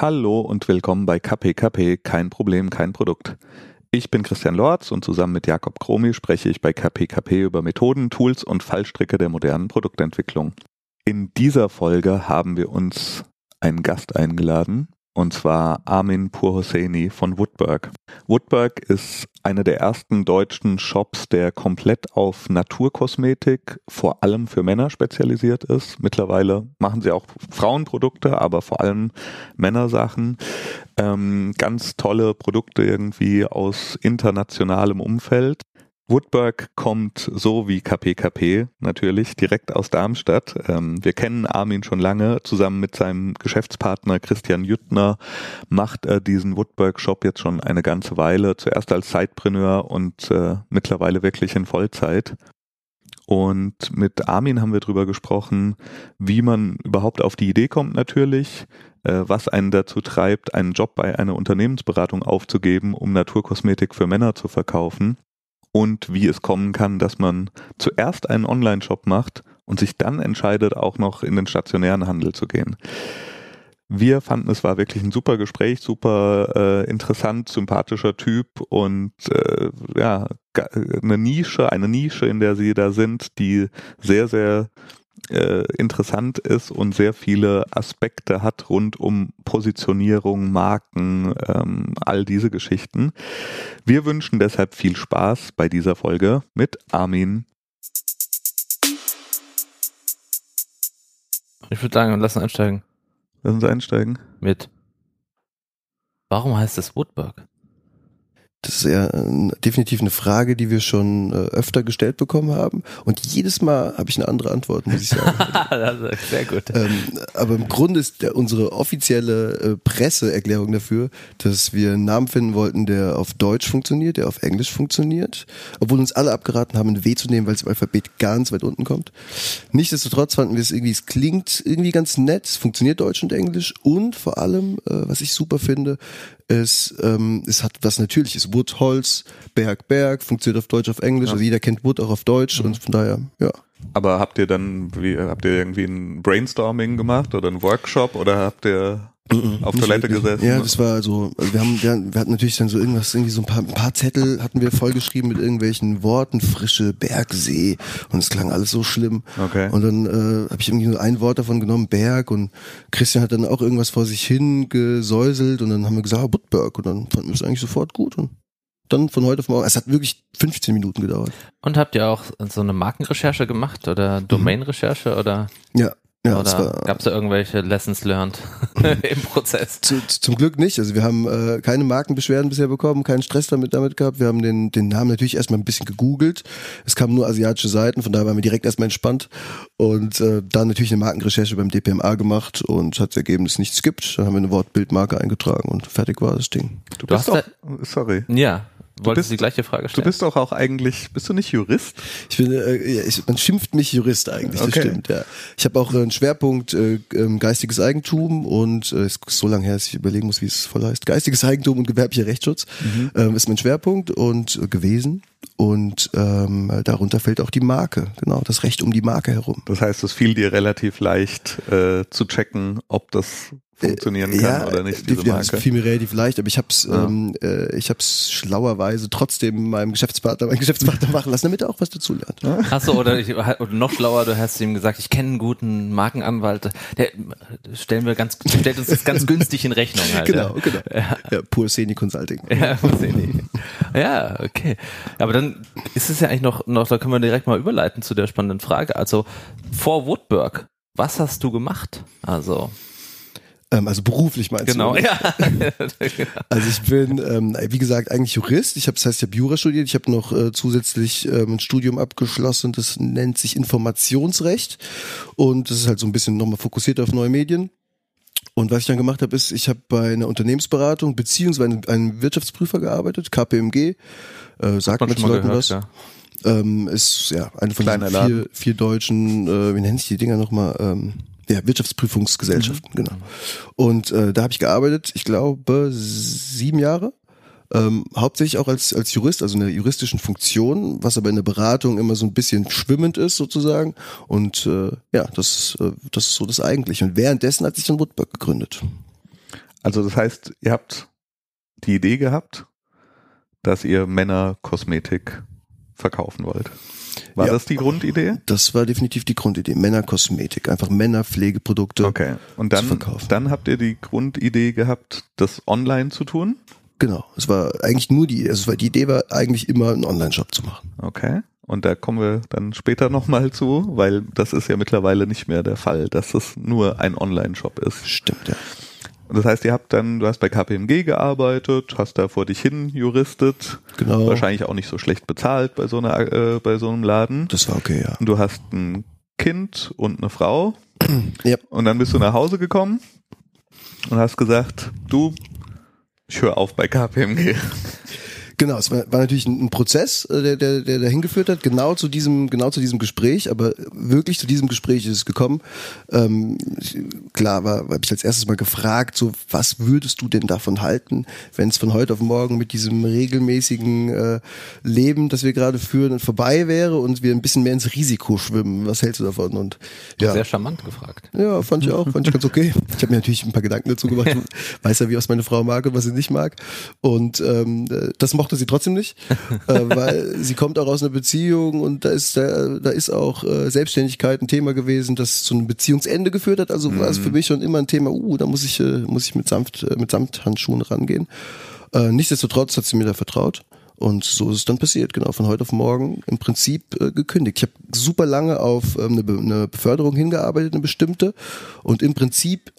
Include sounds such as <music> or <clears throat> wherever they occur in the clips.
Hallo und willkommen bei KPKP, kein Problem, kein Produkt. Ich bin Christian Lorz und zusammen mit Jakob Kromi spreche ich bei KPKP über Methoden, Tools und Fallstricke der modernen Produktentwicklung. In dieser Folge haben wir uns einen Gast eingeladen, und zwar Armin Purhosseini von Woodberg. Woodberg ist einer der ersten deutschen Shops, der komplett auf Naturkosmetik, vor allem für Männer spezialisiert ist. Mittlerweile machen sie auch Frauenprodukte, aber vor allem Männersachen. Ähm, ganz tolle Produkte irgendwie aus internationalem Umfeld. Woodberg kommt so wie KPKP natürlich direkt aus Darmstadt. Ähm, wir kennen Armin schon lange. Zusammen mit seinem Geschäftspartner Christian Jüttner macht er diesen Woodberg Shop jetzt schon eine ganze Weile. Zuerst als Sidepreneur und äh, mittlerweile wirklich in Vollzeit. Und mit Armin haben wir drüber gesprochen, wie man überhaupt auf die Idee kommt natürlich, äh, was einen dazu treibt, einen Job bei einer Unternehmensberatung aufzugeben, um Naturkosmetik für Männer zu verkaufen und wie es kommen kann, dass man zuerst einen Online-Shop macht und sich dann entscheidet, auch noch in den stationären Handel zu gehen. Wir fanden, es war wirklich ein super Gespräch, super äh, interessant, sympathischer Typ und äh, ja, eine Nische, eine Nische, in der sie da sind, die sehr, sehr äh, interessant ist und sehr viele Aspekte hat rund um Positionierung, Marken, ähm, all diese Geschichten. Wir wünschen deshalb viel Spaß bei dieser Folge mit Armin. Ich würde sagen, lass uns einsteigen. Lass uns einsteigen. Mit. Warum heißt es Woodburg? Das ist ja äh, definitiv eine Frage, die wir schon äh, öfter gestellt bekommen haben. Und jedes Mal habe ich eine andere Antwort, muss ich sagen. <laughs> Sehr gut. Ähm, aber im Grunde ist der, unsere offizielle äh, Presseerklärung dafür, dass wir einen Namen finden wollten, der auf Deutsch funktioniert, der auf Englisch funktioniert. Obwohl uns alle abgeraten haben, ein W zu nehmen, weil es im Alphabet ganz weit unten kommt. Nichtsdestotrotz fanden wir es irgendwie, es klingt irgendwie ganz nett, es funktioniert Deutsch und Englisch. Und vor allem, äh, was ich super finde, es, ähm, es hat was Natürliches. Wood, Holz, Berg, Berg, funktioniert auf Deutsch, auf Englisch. Ja. Also jeder kennt Wood auch auf Deutsch mhm. und von daher, ja. Aber habt ihr dann, wie, habt ihr irgendwie ein Brainstorming gemacht oder ein Workshop oder habt ihr Mhm. auf Toilette gesessen. Ja, das war so, also wir haben, wir, wir hatten natürlich dann so irgendwas, irgendwie so ein paar, ein paar Zettel hatten wir vollgeschrieben mit irgendwelchen Worten, frische Bergsee und es klang alles so schlimm. Okay. Und dann äh, habe ich irgendwie nur ein Wort davon genommen, Berg und Christian hat dann auch irgendwas vor sich hin gesäuselt und dann haben wir gesagt, ah, Budberg und dann fanden wir es eigentlich sofort gut und dann von heute auf morgen. Es hat wirklich 15 Minuten gedauert. Und habt ihr auch so eine Markenrecherche gemacht oder mhm. Domainrecherche oder? Ja, ja, Oder gab es da irgendwelche Lessons learned <laughs> im Prozess? Zu, zum Glück nicht. Also wir haben äh, keine Markenbeschwerden bisher bekommen, keinen Stress damit damit gehabt. Wir haben den, den Namen natürlich erstmal ein bisschen gegoogelt. Es kamen nur asiatische Seiten, von daher waren wir direkt erstmal entspannt. Und äh, dann natürlich eine Markenrecherche beim DPMA gemacht und hat ergeben, dass es nichts gibt. Dann haben wir eine Wortbildmarke eingetragen und fertig war das Ding. Du, du bist doch, sorry. Ja, Wolltest du die gleiche Frage stellen? Du bist doch auch eigentlich, bist du nicht Jurist? Ich bin, äh, ich, man schimpft mich Jurist eigentlich, okay. das stimmt, ja. Ich habe auch einen Schwerpunkt äh, ähm, geistiges Eigentum und äh, ist so lange her, dass ich überlegen muss, wie es voll heißt. Geistiges Eigentum und gewerblicher Rechtsschutz mhm. ähm, ist mein Schwerpunkt und äh, gewesen. Und ähm, darunter fällt auch die Marke, genau, das Recht um die Marke herum. Das heißt, es fiel dir relativ leicht äh, zu checken, ob das funktionieren kann ja, oder nicht. Diese Marke. Ja, fiel mir relativ leicht, aber ich habe es, ja. ähm, äh, ich habe es schlauerweise trotzdem meinem Geschäftspartner, meinem Geschäftspartner <laughs> machen lassen, damit er auch was dazu lernt. Achso, oder, ich, oder noch schlauer, du hast ihm gesagt, ich kenne einen guten Markenanwalt, der stellen wir ganz, stellt uns das ganz günstig in Rechnung. Halt, genau, ja. genau. Ja, ja Pur Seni Consulting. Ja, Pur Seni. Ja, okay. Aber dann ist es ja eigentlich noch, noch, da können wir direkt mal überleiten zu der spannenden Frage. Also vor Woodburg, was hast du gemacht? Also also beruflich meinst genau, du? Genau, <laughs> ja. also ich bin, ähm, wie gesagt, eigentlich Jurist. Ich habe, das heißt, ich habe Jura studiert. Ich habe noch äh, zusätzlich ähm, ein Studium abgeschlossen. Das nennt sich Informationsrecht und das ist halt so ein bisschen nochmal fokussiert auf neue Medien. Und was ich dann gemacht habe, ist, ich habe bei einer Unternehmensberatung beziehungsweise einem Wirtschaftsprüfer gearbeitet, KPMG. Äh, sagt man Leuten gehört, was. Ja. Ähm, ist ja eine von den vier, vier deutschen, äh, wie nennen sich die Dinger nochmal? Ähm, ja, Wirtschaftsprüfungsgesellschaften, mhm. genau. Und äh, da habe ich gearbeitet, ich glaube, sieben Jahre. Ähm, hauptsächlich auch als, als Jurist, also in der juristischen Funktion, was aber in der Beratung immer so ein bisschen schwimmend ist sozusagen. Und äh, ja, das, äh, das ist so das Eigentliche. Und währenddessen hat sich dann Woodburg gegründet. Also das heißt, ihr habt die Idee gehabt, dass ihr Männerkosmetik verkaufen wollt. War Ja. das die Grundidee? Das war definitiv die Grundidee. Männerkosmetik, einfach Männerpflegeprodukte Okay. Und zu dann, verkaufen. dann habt ihr die Grundidee gehabt, das online zu tun? Genau. Es war eigentlich nur die, also es war, die Idee war eigentlich immer einen Online-Shop zu machen. Okay. Und da kommen wir dann später nochmal zu, weil das ist ja mittlerweile nicht mehr der Fall, dass es nur ein Online-Shop ist. Stimmt, ja. Und das heißt, ihr habt dann, du hast bei KPMG gearbeitet, hast da vor dich hin juristet, Genau. wahrscheinlich auch nicht so schlecht bezahlt bei so einer, äh, bei so einem Laden. Das war okay, ja. Und du hast ein Kind und eine Frau. <clears throat> Ja. Und dann bist du nach Hause gekommen und hast gesagt, du, ich höre auf bei KPMG. Genau, es war, war natürlich ein, ein Prozess, äh, der, der, der dahin geführt hat, genau zu diesem, genau zu diesem Gespräch, aber wirklich zu diesem Gespräch ist es gekommen. Ähm, klar war, habe ich als erstes mal gefragt, so was würdest du denn davon halten, wenn es von heute auf morgen mit diesem regelmäßigen äh, Leben, das wir gerade führen, vorbei wäre und wir ein bisschen mehr ins Risiko schwimmen. Was hältst du davon? Und ja, Sehr charmant gefragt. ja, fand ich auch, fand ich ganz okay. Ich habe mir natürlich ein paar Gedanken dazu gemacht. <laughs> Du weißt ja, wie was meine Frau mag und was sie nicht mag. Und ähm, äh, das mochte sie trotzdem nicht, <laughs> äh, weil sie kommt auch aus einer Beziehung und da ist da, da ist auch äh, Selbstständigkeit ein Thema gewesen, das zu einem Beziehungsende geführt hat. Also war es für mich schon immer ein Thema. Uh, da muss ich äh, muss ich mit sanft äh, mit Samthandschuhen rangehen. Äh, nichtsdestotrotz hat sie mir da vertraut. Und so ist es dann passiert, genau, von heute auf morgen im Prinzip äh, gekündigt. Ich habe super lange auf ähm, eine, Be eine Beförderung hingearbeitet, eine bestimmte. Und im Prinzip,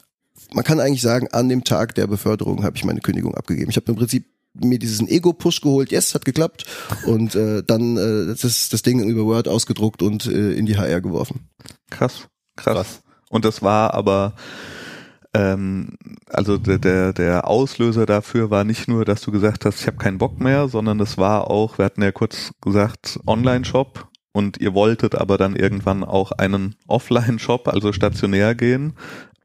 man kann eigentlich sagen, an dem Tag der Beförderung habe ich meine Kündigung abgegeben. Ich habe im Prinzip mir diesen Ego-Push geholt, yes, hat geklappt. Und äh, dann äh, das, das Ding über Word ausgedruckt und äh, in die HR geworfen. Krass, krass. Krass. Und das war aber, ähm, also der, der, Auslöser dafür war nicht nur, dass du gesagt hast, ich habe keinen Bock mehr, sondern das war auch, wir hatten ja kurz gesagt, Online-Shop und ihr wolltet aber dann irgendwann auch einen Offline-Shop, also stationär gehen.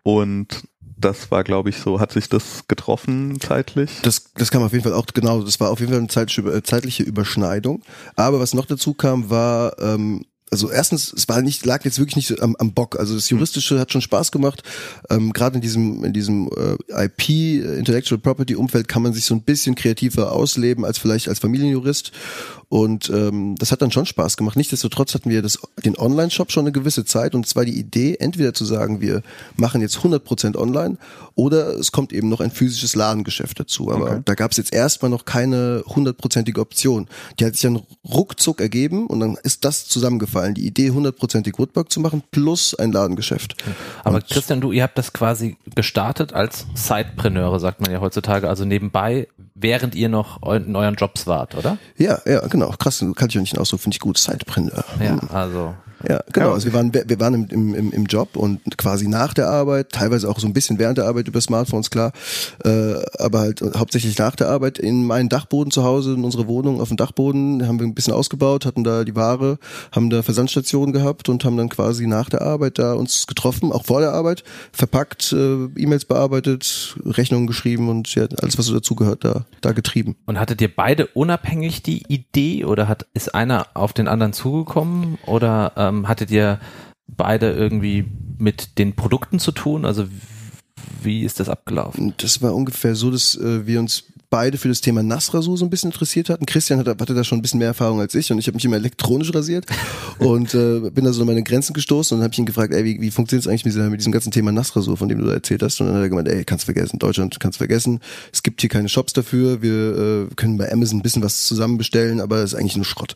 Und das war, glaube ich, so, hat sich das getroffen zeitlich? Das, das kam auf jeden Fall auch, genau, das war auf jeden Fall eine zeitliche, äh, zeitliche Überschneidung. Aber was noch dazu kam, war, ähm, also erstens, es war nicht, lag jetzt wirklich nicht am, am Bock. Also das Juristische hat schon Spaß gemacht. Ähm, Gerade in diesem, in diesem äh, IP, äh, Intellectual Property Umfeld kann man sich so ein bisschen kreativer ausleben als vielleicht als Familienjurist. Und ähm, das hat dann schon Spaß gemacht. Nichtsdestotrotz hatten wir das, den Online-Shop schon eine gewisse Zeit und es war die Idee, entweder zu sagen, wir machen jetzt 100% online oder es kommt eben noch ein physisches Ladengeschäft dazu. Aber Okay. da gab es jetzt erstmal noch keine hundertprozentige Option. Die hat sich dann ruckzuck ergeben und dann ist das zusammengefallen. Die Idee, hundertprozentig Woodwork zu machen plus ein Ladengeschäft. Aber Und- Christian, du, ihr habt das quasi gestartet als Sidepreneure, sagt man ja heutzutage, also nebenbei, während ihr noch in euren Jobs wart, oder? Ja, ja, genau. Krass, kann ich auch nicht Ausdruck, finde ich gut. Sidepreneur. Ja, also Ja, genau. Also wir waren, wir waren im, im, im, Job und quasi nach der Arbeit, teilweise auch so ein bisschen während der Arbeit über Smartphones, klar, äh, aber halt hauptsächlich nach der Arbeit in meinen Dachboden zu Hause, in unsere Wohnung auf dem Dachboden, haben wir ein bisschen ausgebaut, hatten da die Ware, haben da Versandstationen gehabt und haben dann quasi nach der Arbeit da uns getroffen, auch vor der Arbeit, verpackt, äh, E-Mails bearbeitet, Rechnungen geschrieben und ja, alles, was so dazugehört, da, da getrieben. Und hattet ihr beide unabhängig die Idee oder hat, ist einer auf den anderen zugekommen oder ähm, hattet ihr beide irgendwie mit den Produkten zu tun? Also wie ist das abgelaufen? Das war ungefähr so, dass äh, wir uns beide für das Thema Nassrasur so ein bisschen interessiert hatten. Christian hatte, hatte da schon ein bisschen mehr Erfahrung als ich und ich habe mich immer elektronisch rasiert <laughs> und äh, bin da so an meine Grenzen gestoßen und habe ihn gefragt, ey, wie, wie funktioniert es eigentlich mit, mit diesem ganzen Thema Nassrasur, von dem du da erzählt hast? Und dann hat er gemeint, ey, kannst vergessen, Deutschland kannst vergessen. Es gibt hier keine Shops dafür, wir äh, können bei Amazon ein bisschen was zusammen bestellen, aber das ist eigentlich nur Schrott.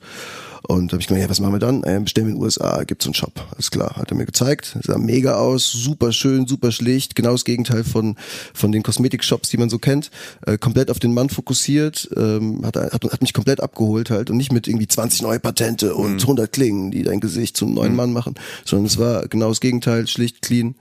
Und da habe ich gemeint, ja, was machen wir dann? Äh, bestellen wir in den USA, gibt's so einen Shop. Alles klar, hat er mir gezeigt. Sah mega aus, super schön, super schlicht, genau das Gegenteil von, von den Kosmetik-Shops, die man so kennt. Äh, komplett auf den Mann fokussiert, ähm, hat, hat, hat mich komplett abgeholt halt und nicht mit irgendwie 20 neue Patente und 100 Klingen, die dein Gesicht zum neuen Mann machen, sondern es war genau das Gegenteil, schlicht, clean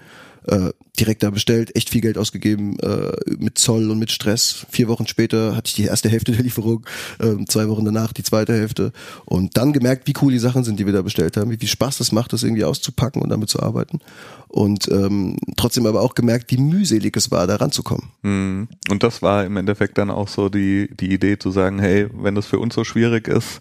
äh, direkt da bestellt, echt viel Geld ausgegeben, äh, mit Zoll und mit Stress. Vier Wochen später hatte ich die erste Hälfte der Lieferung, ähm, zwei Wochen danach die zweite Hälfte und dann gemerkt, wie cool die Sachen sind, die wir da bestellt haben, wie viel Spaß das macht, das irgendwie auszupacken und damit zu arbeiten und ähm, trotzdem aber auch gemerkt, wie mühselig es war, da ranzukommen. Mhm. Und das war im Endeffekt dann auch so die, die Idee zu sagen, hey, wenn das für uns so schwierig ist,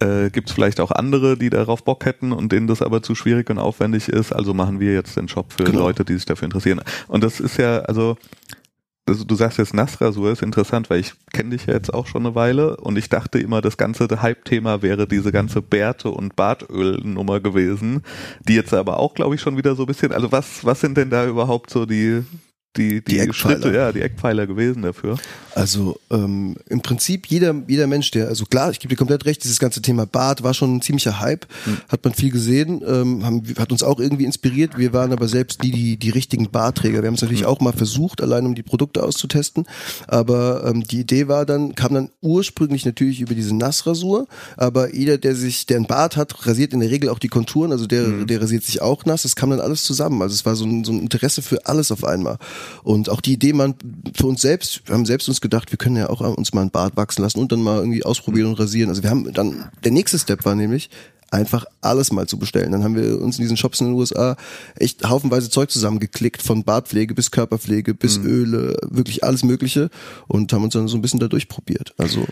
äh, gibt es vielleicht auch andere, die darauf Bock hätten und denen das aber zu schwierig und aufwendig ist. Also machen wir jetzt den Shop für Genau. Leute, die sich dafür interessieren. Und das ist ja, also also du sagst jetzt Nassrasur ist interessant, weil ich kenne dich ja jetzt auch schon eine Weile und ich dachte immer, das ganze Hype-Thema wäre diese ganze Bärte- und Bartöl-Nummer gewesen, die jetzt aber auch, glaube ich, schon wieder so ein bisschen, also was, was sind denn da überhaupt so die, die, die, Die Schritte, Eckpfeiler. ja, die Eckpfeiler gewesen dafür? Also ähm, im Prinzip jeder, jeder Mensch, der, also klar, ich gebe dir komplett recht, dieses ganze Thema Bart war schon ein ziemlicher Hype, hat man viel gesehen, ähm, haben, hat uns auch irgendwie inspiriert. Wir waren aber selbst nie die, die richtigen Bartträger. Wir haben es natürlich auch mal versucht, allein um die Produkte auszutesten. Aber ähm, die Idee war dann, kam dann ursprünglich natürlich über diese Nassrasur, aber jeder, der sich, der einen Bart hat, rasiert in der Regel auch die Konturen, also der, der rasiert sich auch nass. Es kam dann alles zusammen. Also es war so ein, so ein Interesse für alles auf einmal. Und auch die Idee, man für uns selbst, wir haben selbst uns gedacht, wir können ja auch uns mal einen Bart wachsen lassen und dann mal irgendwie ausprobieren und rasieren. Also wir haben dann, der nächste Step war nämlich, einfach alles mal zu bestellen. Dann haben wir uns in diesen Shops in den USA echt haufenweise Zeug zusammengeklickt, von Bartpflege bis Körperpflege bis Öle, wirklich alles Mögliche und haben uns dann so ein bisschen da durchprobiert. Also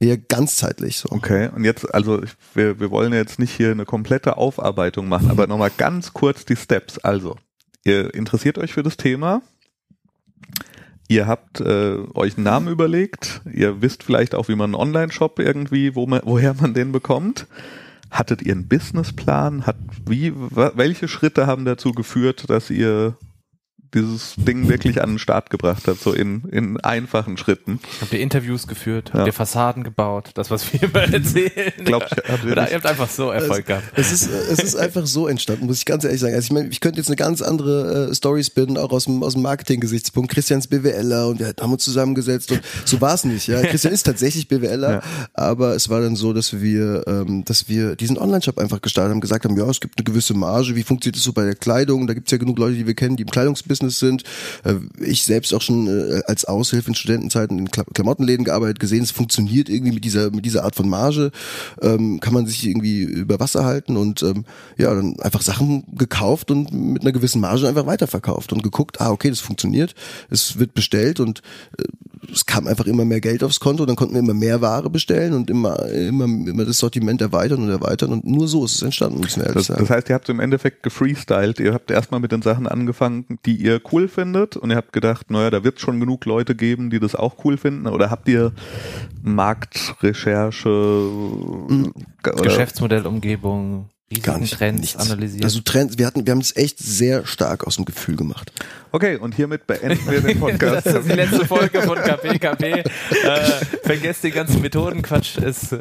eher ganzzeitlich so. Okay, und jetzt, also ich, wir, wir wollen jetzt nicht hier eine komplette Aufarbeitung machen, aber nochmal ganz kurz die Steps. Also, ihr interessiert euch für das Thema, ihr habt äh, euch einen Namen überlegt, ihr wisst vielleicht auch, wie man einen Online-Shop irgendwie, wo man, woher man den bekommt. Hattet ihr einen Businessplan? Hat wie, welche Schritte haben dazu geführt, dass ihr dieses Ding wirklich an den Start gebracht habt, so in, in einfachen Schritten? Habt ihr Interviews geführt? Ja. Habt ihr Fassaden gebaut? Das, was wir immer erzählen? <laughs> Glaub ich, habt ihr Oder ihr habt einfach so Erfolg gehabt. Es ist, es ist einfach so entstanden, muss ich ganz ehrlich sagen. Also ich meine, ich könnte jetzt eine ganz andere äh, Story spinnen, auch aus dem, aus dem Marketing-Gesichtspunkt. Christian ist BWLer und wir haben uns zusammengesetzt und so war es nicht. Ja, Christian ist tatsächlich BWLer, <laughs> Ja. aber es war dann so, dass wir, ähm, dass wir diesen Online-Shop einfach gestartet haben, gesagt haben, ja, es gibt eine gewisse Marge. Wie funktioniert das so bei der Kleidung? Da gibt es ja genug Leute, die wir kennen, die im Kleidungsbusiness sind. Äh, ich selbst auch schon äh, als Aushilfe in Studentenzeiten in Kla Klamottenläden gearbeitet, gesehen, es funktioniert irgendwie mit dieser, mit dieser Art von Marge. Ähm, kann man sich irgendwie über Wasser halten und ähm, ja, dann einfach Sachen gekauft und mit einer gewissen Marge einfach weiterverkauft und geguckt, ah, okay, das funktioniert, es wird bestellt und äh, es kam einfach immer mehr Geld aufs Konto, dann konnten wir immer mehr Ware bestellen und immer, immer, immer das Sortiment erweitern und erweitern und nur so ist es entstanden, man ehrlich Das, sagen. das heißt, ihr habt im Endeffekt gefreestylt. Ihr habt erstmal mit den Sachen angefangen, die ihr cool findet. Und ihr habt gedacht, naja, da wird es schon genug Leute geben, die das auch cool finden. Oder habt ihr Marktrecherche oder Geschäftsmodellumgebung, Gar Risiken, nicht, Trends nichts. analysiert. Also Trends, wir hatten, wir haben es echt sehr stark aus dem Gefühl gemacht. Okay, und hiermit beenden wir den <laughs> Podcast. Das ist die letzte Folge von KPKP. <laughs> Äh, vergesst den ganzen Methodenquatsch. Ist äh,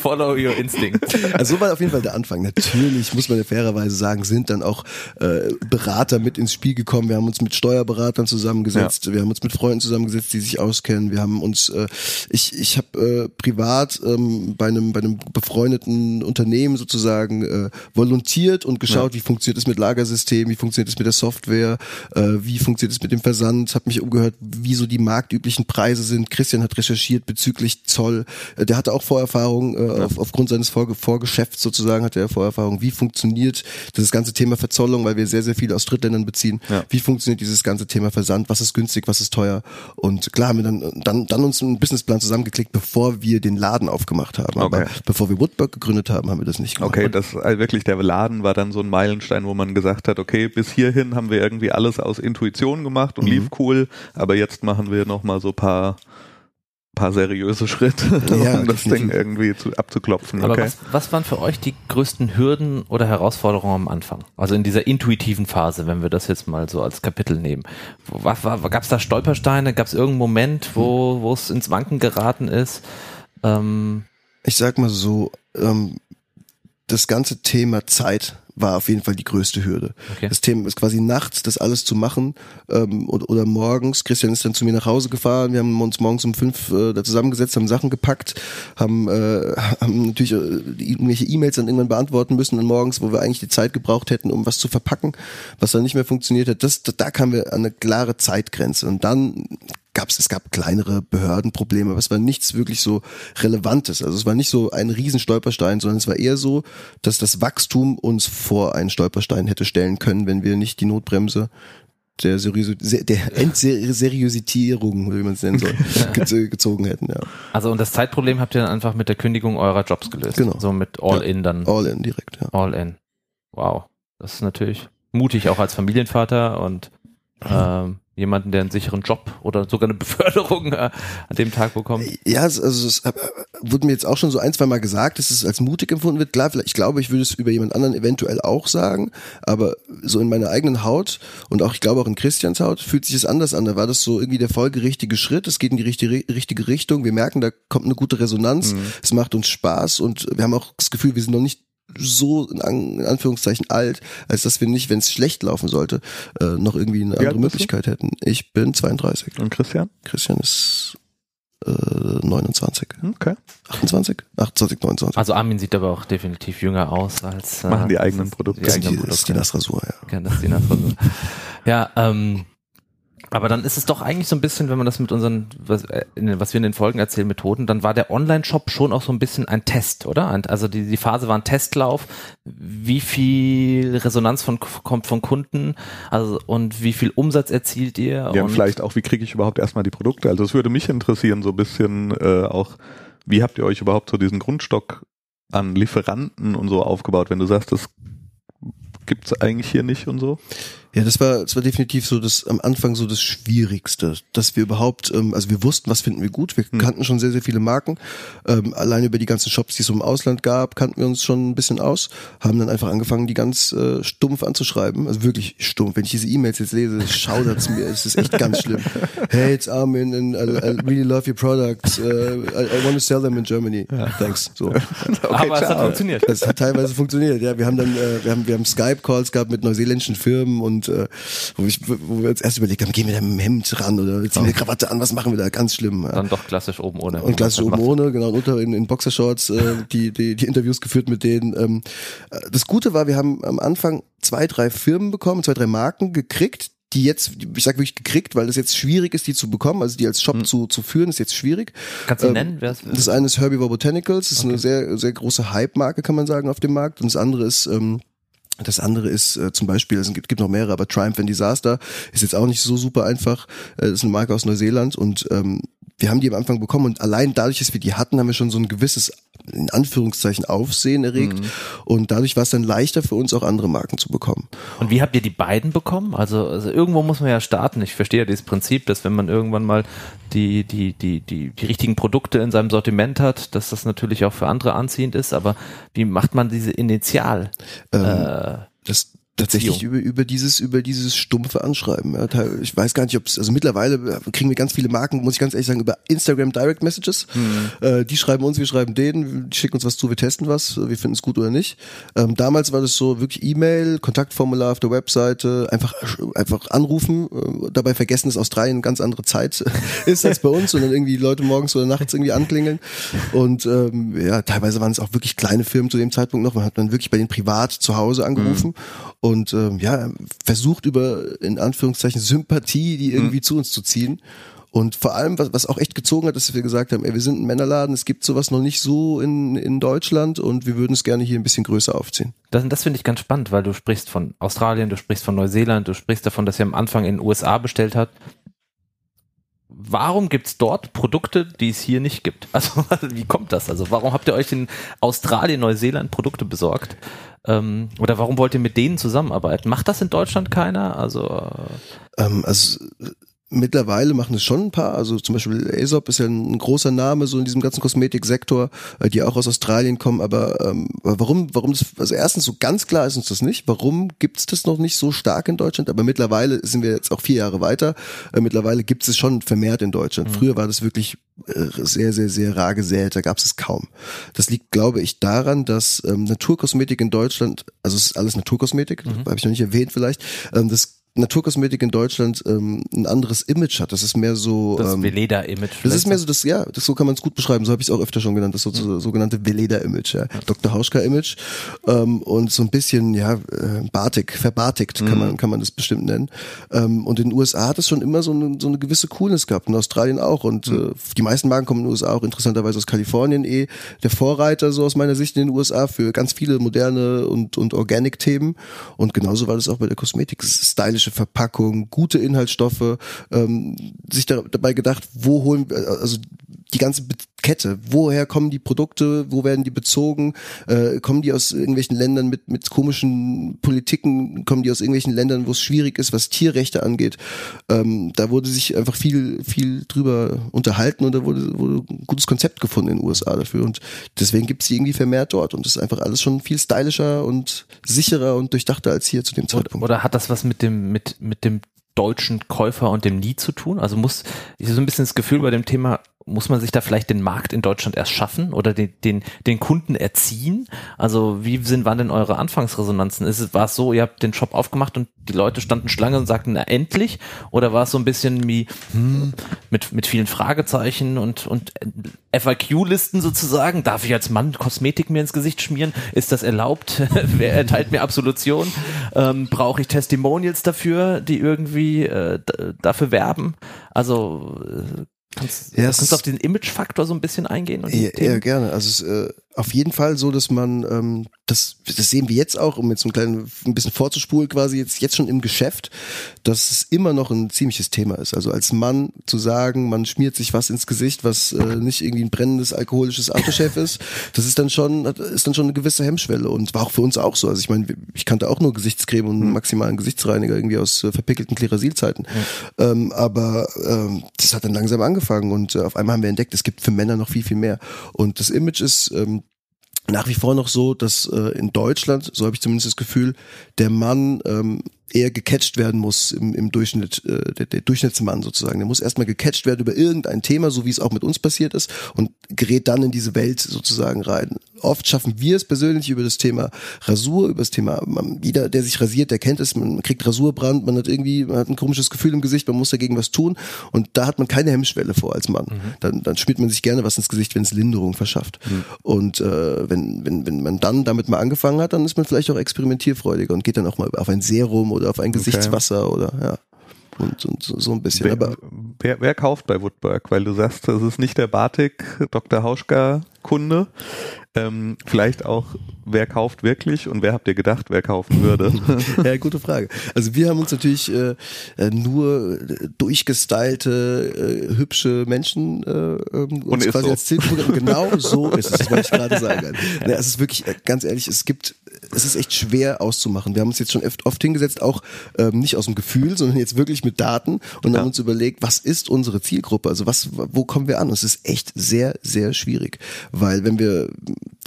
Follow your instinct. Also so war auf jeden Fall der Anfang. Natürlich muss man ja fairerweise sagen, sind dann auch äh, Berater mit ins Spiel gekommen. Wir haben uns mit Steuerberatern zusammengesetzt, wir haben uns mit Freunden zusammengesetzt, die sich auskennen. Wir haben uns, äh, ich ich habe äh, privat ähm, bei einem bei einem befreundeten Unternehmen sozusagen äh, volontiert und geschaut, wie funktioniert es mit Lagersystemen, wie funktioniert es mit der Software, äh, wie funktioniert es mit dem Versand, habe mich umgehört, wie so die marktüblichen Preise sind. Christian hat recherchiert bezüglich Zoll. Äh, der hatte auch Vorerfahrung äh, auf, aufgrund seines Vor Vorgeschäfts sozusagen hatte er Vorerfahrung. Wie funktioniert das ganze Thema Verzollung, weil wir sehr sehr viel aus Drittländern beziehen. Ja. Wie funktioniert dieses ganze Thema Versand? Was ist günstig, was ist teuer? Und klar haben wir dann dann dann uns einen Businessplan zusammengeklickt, bevor wir den Laden aufgemacht haben. Aber Okay. bevor wir Woodburg gegründet haben, haben wir das nicht gemacht. Okay, das also wirklich der Laden war dann so ein Meilenstein, wo man gesagt hat, okay, bis hierhin haben wir irgendwie alles aus Intuition gemacht und Mhm. lief cool, aber jetzt machen wir noch mal so paar paar seriöse Schritte, Ja, <laughs> um das. Ding irgendwie zu, abzuklopfen. Aber okay. was, was waren für euch die größten Hürden oder Herausforderungen am Anfang? Also in dieser intuitiven Phase, wenn wir das jetzt mal so als Kapitel nehmen. Gab es da Stolpersteine? Gab es irgendeinen Moment, wo wo es ins Wanken geraten ist? Ähm, Ich sag mal so, ähm, das ganze Thema Zeit war auf jeden Fall die größte Hürde. Okay. Das Thema ist quasi nachts, das alles zu machen ähm, oder, oder morgens. Christian ist dann zu mir nach Hause gefahren. Wir haben uns morgens um fünf äh, da zusammengesetzt, haben Sachen gepackt, haben, äh, haben natürlich äh, irgendwelche E-Mails dann irgendwann beantworten müssen und morgens, wo wir eigentlich die Zeit gebraucht hätten, um was zu verpacken, was dann nicht mehr funktioniert hat. Das, da, da kamen wir an eine klare Zeitgrenze und dann gab's, es gab kleinere Behördenprobleme, aber es war nichts wirklich so Relevantes. Also es war nicht so ein Riesenstolperstein, sondern es war eher so, dass das Wachstum uns vor einen Stolperstein hätte stellen können, wenn wir nicht die Notbremse der, Seriösi der Entseriositierung, oder wie man es nennen soll, <laughs> gez- gezogen hätten. Ja. also und das Zeitproblem habt ihr dann einfach mit der Kündigung eurer Jobs gelöst. Genau. So mit All-In dann. All in direkt, ja. All-In. Wow. Das ist natürlich mutig, auch als Familienvater und ähm, jemanden, der einen sicheren Job oder sogar eine <laughs> Beförderung äh, an dem Tag bekommt? Ja, also es äh, wurde mir jetzt auch schon so ein, zwei Mal gesagt, dass es als mutig empfunden wird. Klar, ich glaube, ich würde es über jemand anderen eventuell auch sagen, aber so in meiner eigenen Haut und auch, ich glaube auch in Christians Haut fühlt sich es anders an. Da war das so irgendwie der folgerichtige Schritt. Es geht in die richtige, richtige Richtung. Wir merken, da kommt eine gute Resonanz. Mhm. Es macht uns Spaß und wir haben auch das Gefühl, wir sind noch nicht so in, Anführungszeichen alt, als dass wir nicht, wenn es schlecht laufen sollte, äh, noch irgendwie eine andere Möglichkeit hätten. Ich bin 32. Und Christian? Christian ist äh, 29. Okay. 28? 28, 29. Also Armin sieht aber auch definitiv jünger aus als äh, machen die eigenen Produkte. Die, eigenen Produkte. Das ist die Nassrasur, ja. ja. Das ist die Nassrasur. ja, ähm, aber dann ist es doch eigentlich so ein bisschen, wenn man das mit unseren, was, äh, was wir in den Folgen erzählen, Methoden, dann war der Online-Shop schon auch so ein bisschen ein Test, oder? Also die, die Phase war ein Testlauf. Wie viel Resonanz von, kommt von Kunden? Also, und wie viel Umsatz erzielt ihr? Ja, und vielleicht auch, wie kriege ich überhaupt erstmal die Produkte? Also es würde mich interessieren, so ein bisschen äh, auch, wie habt ihr euch überhaupt so diesen Grundstock an Lieferanten und so aufgebaut, wenn du sagst, das gibt's eigentlich hier nicht und so? Ja, das war, das war definitiv so das am Anfang so das Schwierigste, dass wir überhaupt, ähm, also wir wussten, was finden wir gut. Wir hm. kannten schon sehr, sehr viele Marken. Ähm, allein über die ganzen Shops, die es so im Ausland gab, kannten wir uns schon ein bisschen aus. Haben dann einfach angefangen, die ganz äh, stumpf anzuschreiben. Also wirklich stumpf. Wenn ich diese E-Mails jetzt lese, schaudert's mir. Es ist echt ganz schlimm. <laughs> Hey, it's Armin and I, I really love your products. Uh, I, I want to sell them in Germany. Ja. Thanks. So. <laughs> okay, Aber es hat funktioniert. Es hat teilweise funktioniert. Ja, wir haben dann, äh, wir haben, wir haben Skype-Calls gehabt mit neuseeländischen Firmen und äh, wo, ich, wo wir uns erst überlegt haben, gehen wir da mit dem Hemd ran oder ziehen wir eine Krawatte an, was machen wir da? Ganz schlimm. Ja. Dann doch klassisch oben ohne. Und klassisch oben ohne, genau, unter in, in Boxershorts äh, die, die, die Interviews geführt mit denen. Ähm, äh, das Gute war, wir haben am Anfang zwei, drei Firmen bekommen, zwei, drei Marken gekriegt, die jetzt, ich sag wirklich gekriegt, weil es jetzt schwierig ist, die zu bekommen, also die als Shop hm. zu, zu führen, ist jetzt schwierig. Kannst du ähm, nennen? Wer's, das eine ist Herbivore Botanicals, das ist okay. eine sehr, sehr große Hype-Marke, kann man sagen, auf dem Markt. Und das andere ist ähm, das andere ist äh, zum Beispiel, es gibt, gibt noch mehrere, aber Triumph and Disaster ist jetzt auch nicht so super einfach. Äh, das ist eine Marke aus Neuseeland und ähm, wir haben die am Anfang bekommen und allein dadurch, dass wir die hatten, haben wir schon so ein gewisses, in Anführungszeichen, Aufsehen erregt. Mhm. Und dadurch war es dann leichter für uns auch andere Marken zu bekommen. Und wie habt ihr die beiden bekommen? Also, also irgendwo muss man ja starten. Ich verstehe ja dieses Prinzip, dass wenn man irgendwann mal die, die, die, die, die richtigen Produkte in seinem Sortiment hat, dass das natürlich auch für andere anziehend ist. Aber wie macht man diese Initial? Ähm, äh, das, Tatsächlich über, über dieses, über dieses stumpfe Anschreiben. Ich weiß gar nicht, ob es, also mittlerweile kriegen wir ganz viele Marken, muss ich ganz ehrlich sagen, über Instagram Direct Messages. Mhm. Äh, die schreiben uns, wir schreiben denen, die schicken uns was zu, wir testen was, wir finden es gut oder nicht. Ähm, damals war das so wirklich E-Mail, Kontaktformular auf der Webseite, einfach, einfach anrufen, äh, dabei vergessen, dass Australien eine ganz andere Zeit <laughs> ist als bei uns und dann irgendwie Leute morgens oder nachts irgendwie anklingeln. Und ähm, ja, teilweise waren es auch wirklich kleine Firmen zu dem Zeitpunkt noch. Man hat dann wirklich bei den privat zu Hause angerufen. Mhm und ähm, ja, versucht über in Anführungszeichen Sympathie, die irgendwie mhm. zu uns zu ziehen. Und vor allem, was, was auch echt gezogen hat, ist, dass wir gesagt haben, ey, wir sind ein Männerladen, es gibt sowas noch nicht so in, in Deutschland und wir würden es gerne hier ein bisschen größer aufziehen. Das, das finde ich ganz spannend, weil du sprichst von Australien, du sprichst von Neuseeland, du sprichst davon, dass ihr am Anfang in den USA bestellt habt. Warum gibt's dort Produkte, die es hier nicht gibt? Also <laughs> wie kommt das? Also warum habt ihr euch in Australien, Neuseeland Produkte besorgt? Ähm, oder warum wollt ihr mit denen zusammenarbeiten? Macht das in Deutschland keiner? Also, äh ähm, also Mittlerweile machen es schon ein paar, also zum Beispiel Aesop ist ja ein großer Name so in diesem ganzen Kosmetiksektor, äh, die auch aus Australien kommen, aber ähm, warum, warum das, also erstens so ganz klar ist uns das nicht, warum gibt es das noch nicht so stark in Deutschland, aber mittlerweile sind wir jetzt auch vier Jahre weiter, äh, mittlerweile gibt es schon vermehrt in Deutschland. Mhm. Früher war das wirklich äh, sehr, sehr, sehr rar gesät, da gab es es kaum. Das liegt, glaube ich, daran, dass ähm, Naturkosmetik in Deutschland, also es ist alles Naturkosmetik, mhm. habe ich noch nicht erwähnt vielleicht, ähm, das Naturkosmetik in Deutschland ähm, ein anderes Image hat. Das ist mehr so das ähm, Veleda-Image. Das ist mehr so das, ja, das so kann man es gut beschreiben. So habe ich es auch öfter schon genannt. Das so, mhm. sogenannte Veleda-Image, ja. ja. Dr. Hauschka-Image ähm, und so ein bisschen ja äh, bartig, verbartigt mhm. kann man kann man das bestimmt nennen. Ähm, und in den USA hat es schon immer so eine, so eine gewisse Coolness gehabt. In Australien auch und mhm. äh, die meisten Marken kommen in den USA auch interessanterweise aus Kalifornien eh der Vorreiter so aus meiner Sicht in den USA für ganz viele moderne und und Organic-Themen und genauso war das auch bei der Kosmetik. Stylisch ökologische Verpackung, gute Inhaltsstoffe, ähm, sich da, dabei gedacht, wo holen, also die ganze Kette. Woher kommen die Produkte? Wo werden die bezogen? Äh, kommen die aus irgendwelchen Ländern mit, mit komischen Politiken? Kommen die aus irgendwelchen Ländern, wo es schwierig ist, was Tierrechte angeht? Ähm, da wurde sich einfach viel, viel drüber unterhalten und da wurde, wurde ein gutes Konzept gefunden in den USA dafür. Und deswegen gibt es irgendwie vermehrt dort. Und das ist einfach alles schon viel stylischer und sicherer und durchdachter als hier zu dem Zeitpunkt. Oder, oder hat das was mit dem, mit, mit dem deutschen Käufer und dem Lied zu tun? Also muss, ich so ein bisschen das Gefühl bei dem Thema, muss man sich da vielleicht den Markt in Deutschland erst schaffen oder den, den, den Kunden erziehen? Also wie sind, waren denn eure Anfangsresonanzen? Ist war es so, ihr habt den Shop aufgemacht und die Leute standen Schlange und sagten, na endlich? Oder war es so ein bisschen wie, hm, mit, mit vielen Fragezeichen und, und FAQ-Listen sozusagen? Darf ich als Mann Kosmetik mir ins Gesicht schmieren? Ist das erlaubt? <laughs> Wer erteilt mir Absolution? Ähm, Brauche ich Testimonials dafür, die irgendwie äh, dafür werben? Also äh, Kannst, ja, kannst du auf den Image-Faktor so ein bisschen eingehen? Und ja, ja, gerne. Also es, äh, auf jeden Fall so, dass man, ähm, das, das sehen wir jetzt auch, um jetzt ein kleines, ein bisschen vorzuspulen quasi, jetzt, jetzt schon im Geschäft, dass es immer noch ein ziemliches Thema ist. Also als Mann zu sagen, man schmiert sich was ins Gesicht, was äh, nicht irgendwie ein brennendes alkoholisches Aftershave ist, das ist dann schon, ist dann schon eine gewisse Hemmschwelle und war auch für uns auch so. Also ich meine, ich kannte auch nur Gesichtscreme und einen maximalen Gesichtsreiniger irgendwie aus äh, verpickelten Klerasilzeiten. Ja. Ähm, aber ähm, das hat dann langsam angefangen und äh, auf einmal haben wir entdeckt, es gibt für Männer noch viel, viel mehr. Und das Image ist, ähm, nach wie vor noch so, dass äh, in Deutschland, so habe ich zumindest das Gefühl, der Mann ähm, eher gecatcht werden muss im, im Durchschnitt, äh, der, der Durchschnittsmann sozusagen. Der muss erstmal gecatcht werden über irgendein Thema, so wie es auch mit uns passiert ist, und gerät dann in diese Welt sozusagen rein. Oft schaffen wir es persönlich über das Thema Rasur, über das Thema, man, jeder, der sich rasiert, der kennt es, man kriegt Rasurbrand, man hat irgendwie, man hat ein komisches Gefühl im Gesicht, man muss dagegen was tun und da hat man keine Hemmschwelle vor als Mann. Mhm. Dann, dann schmiert man sich gerne was ins Gesicht, wenn es Linderung verschafft. Mhm. Und äh, wenn, wenn, wenn man dann damit mal angefangen hat, dann ist man vielleicht auch experimentierfreudiger und geht dann auch mal auf ein Serum oder auf ein Gesichtswasser okay. oder ja. Und, und so, ein bisschen. Wer, aber wer, wer kauft bei Woodberg? Weil du sagst, das ist nicht der Batik Dr. Hauschka Kunde. Ähm, vielleicht auch, wer kauft wirklich und wer habt ihr gedacht, wer kaufen würde? <laughs> ja, gute Frage. Also wir haben uns natürlich äh, äh nur durchgestylte, äh, hübsche Menschen äh, ähm, uns quasi so. als Zielgruppe. <laughs> Genau so ist es, wollte ich gerade sagen. Ja, es ist wirklich, äh, ganz ehrlich, es gibt, es ist echt schwer auszumachen. Wir haben uns jetzt schon oft, oft hingesetzt, auch ähm, nicht aus dem Gefühl, sondern jetzt wirklich mit Daten und ja. haben uns überlegt, was ist unsere Zielgruppe? Also was, wo kommen wir an? Es ist echt sehr, sehr schwierig, weil wenn wir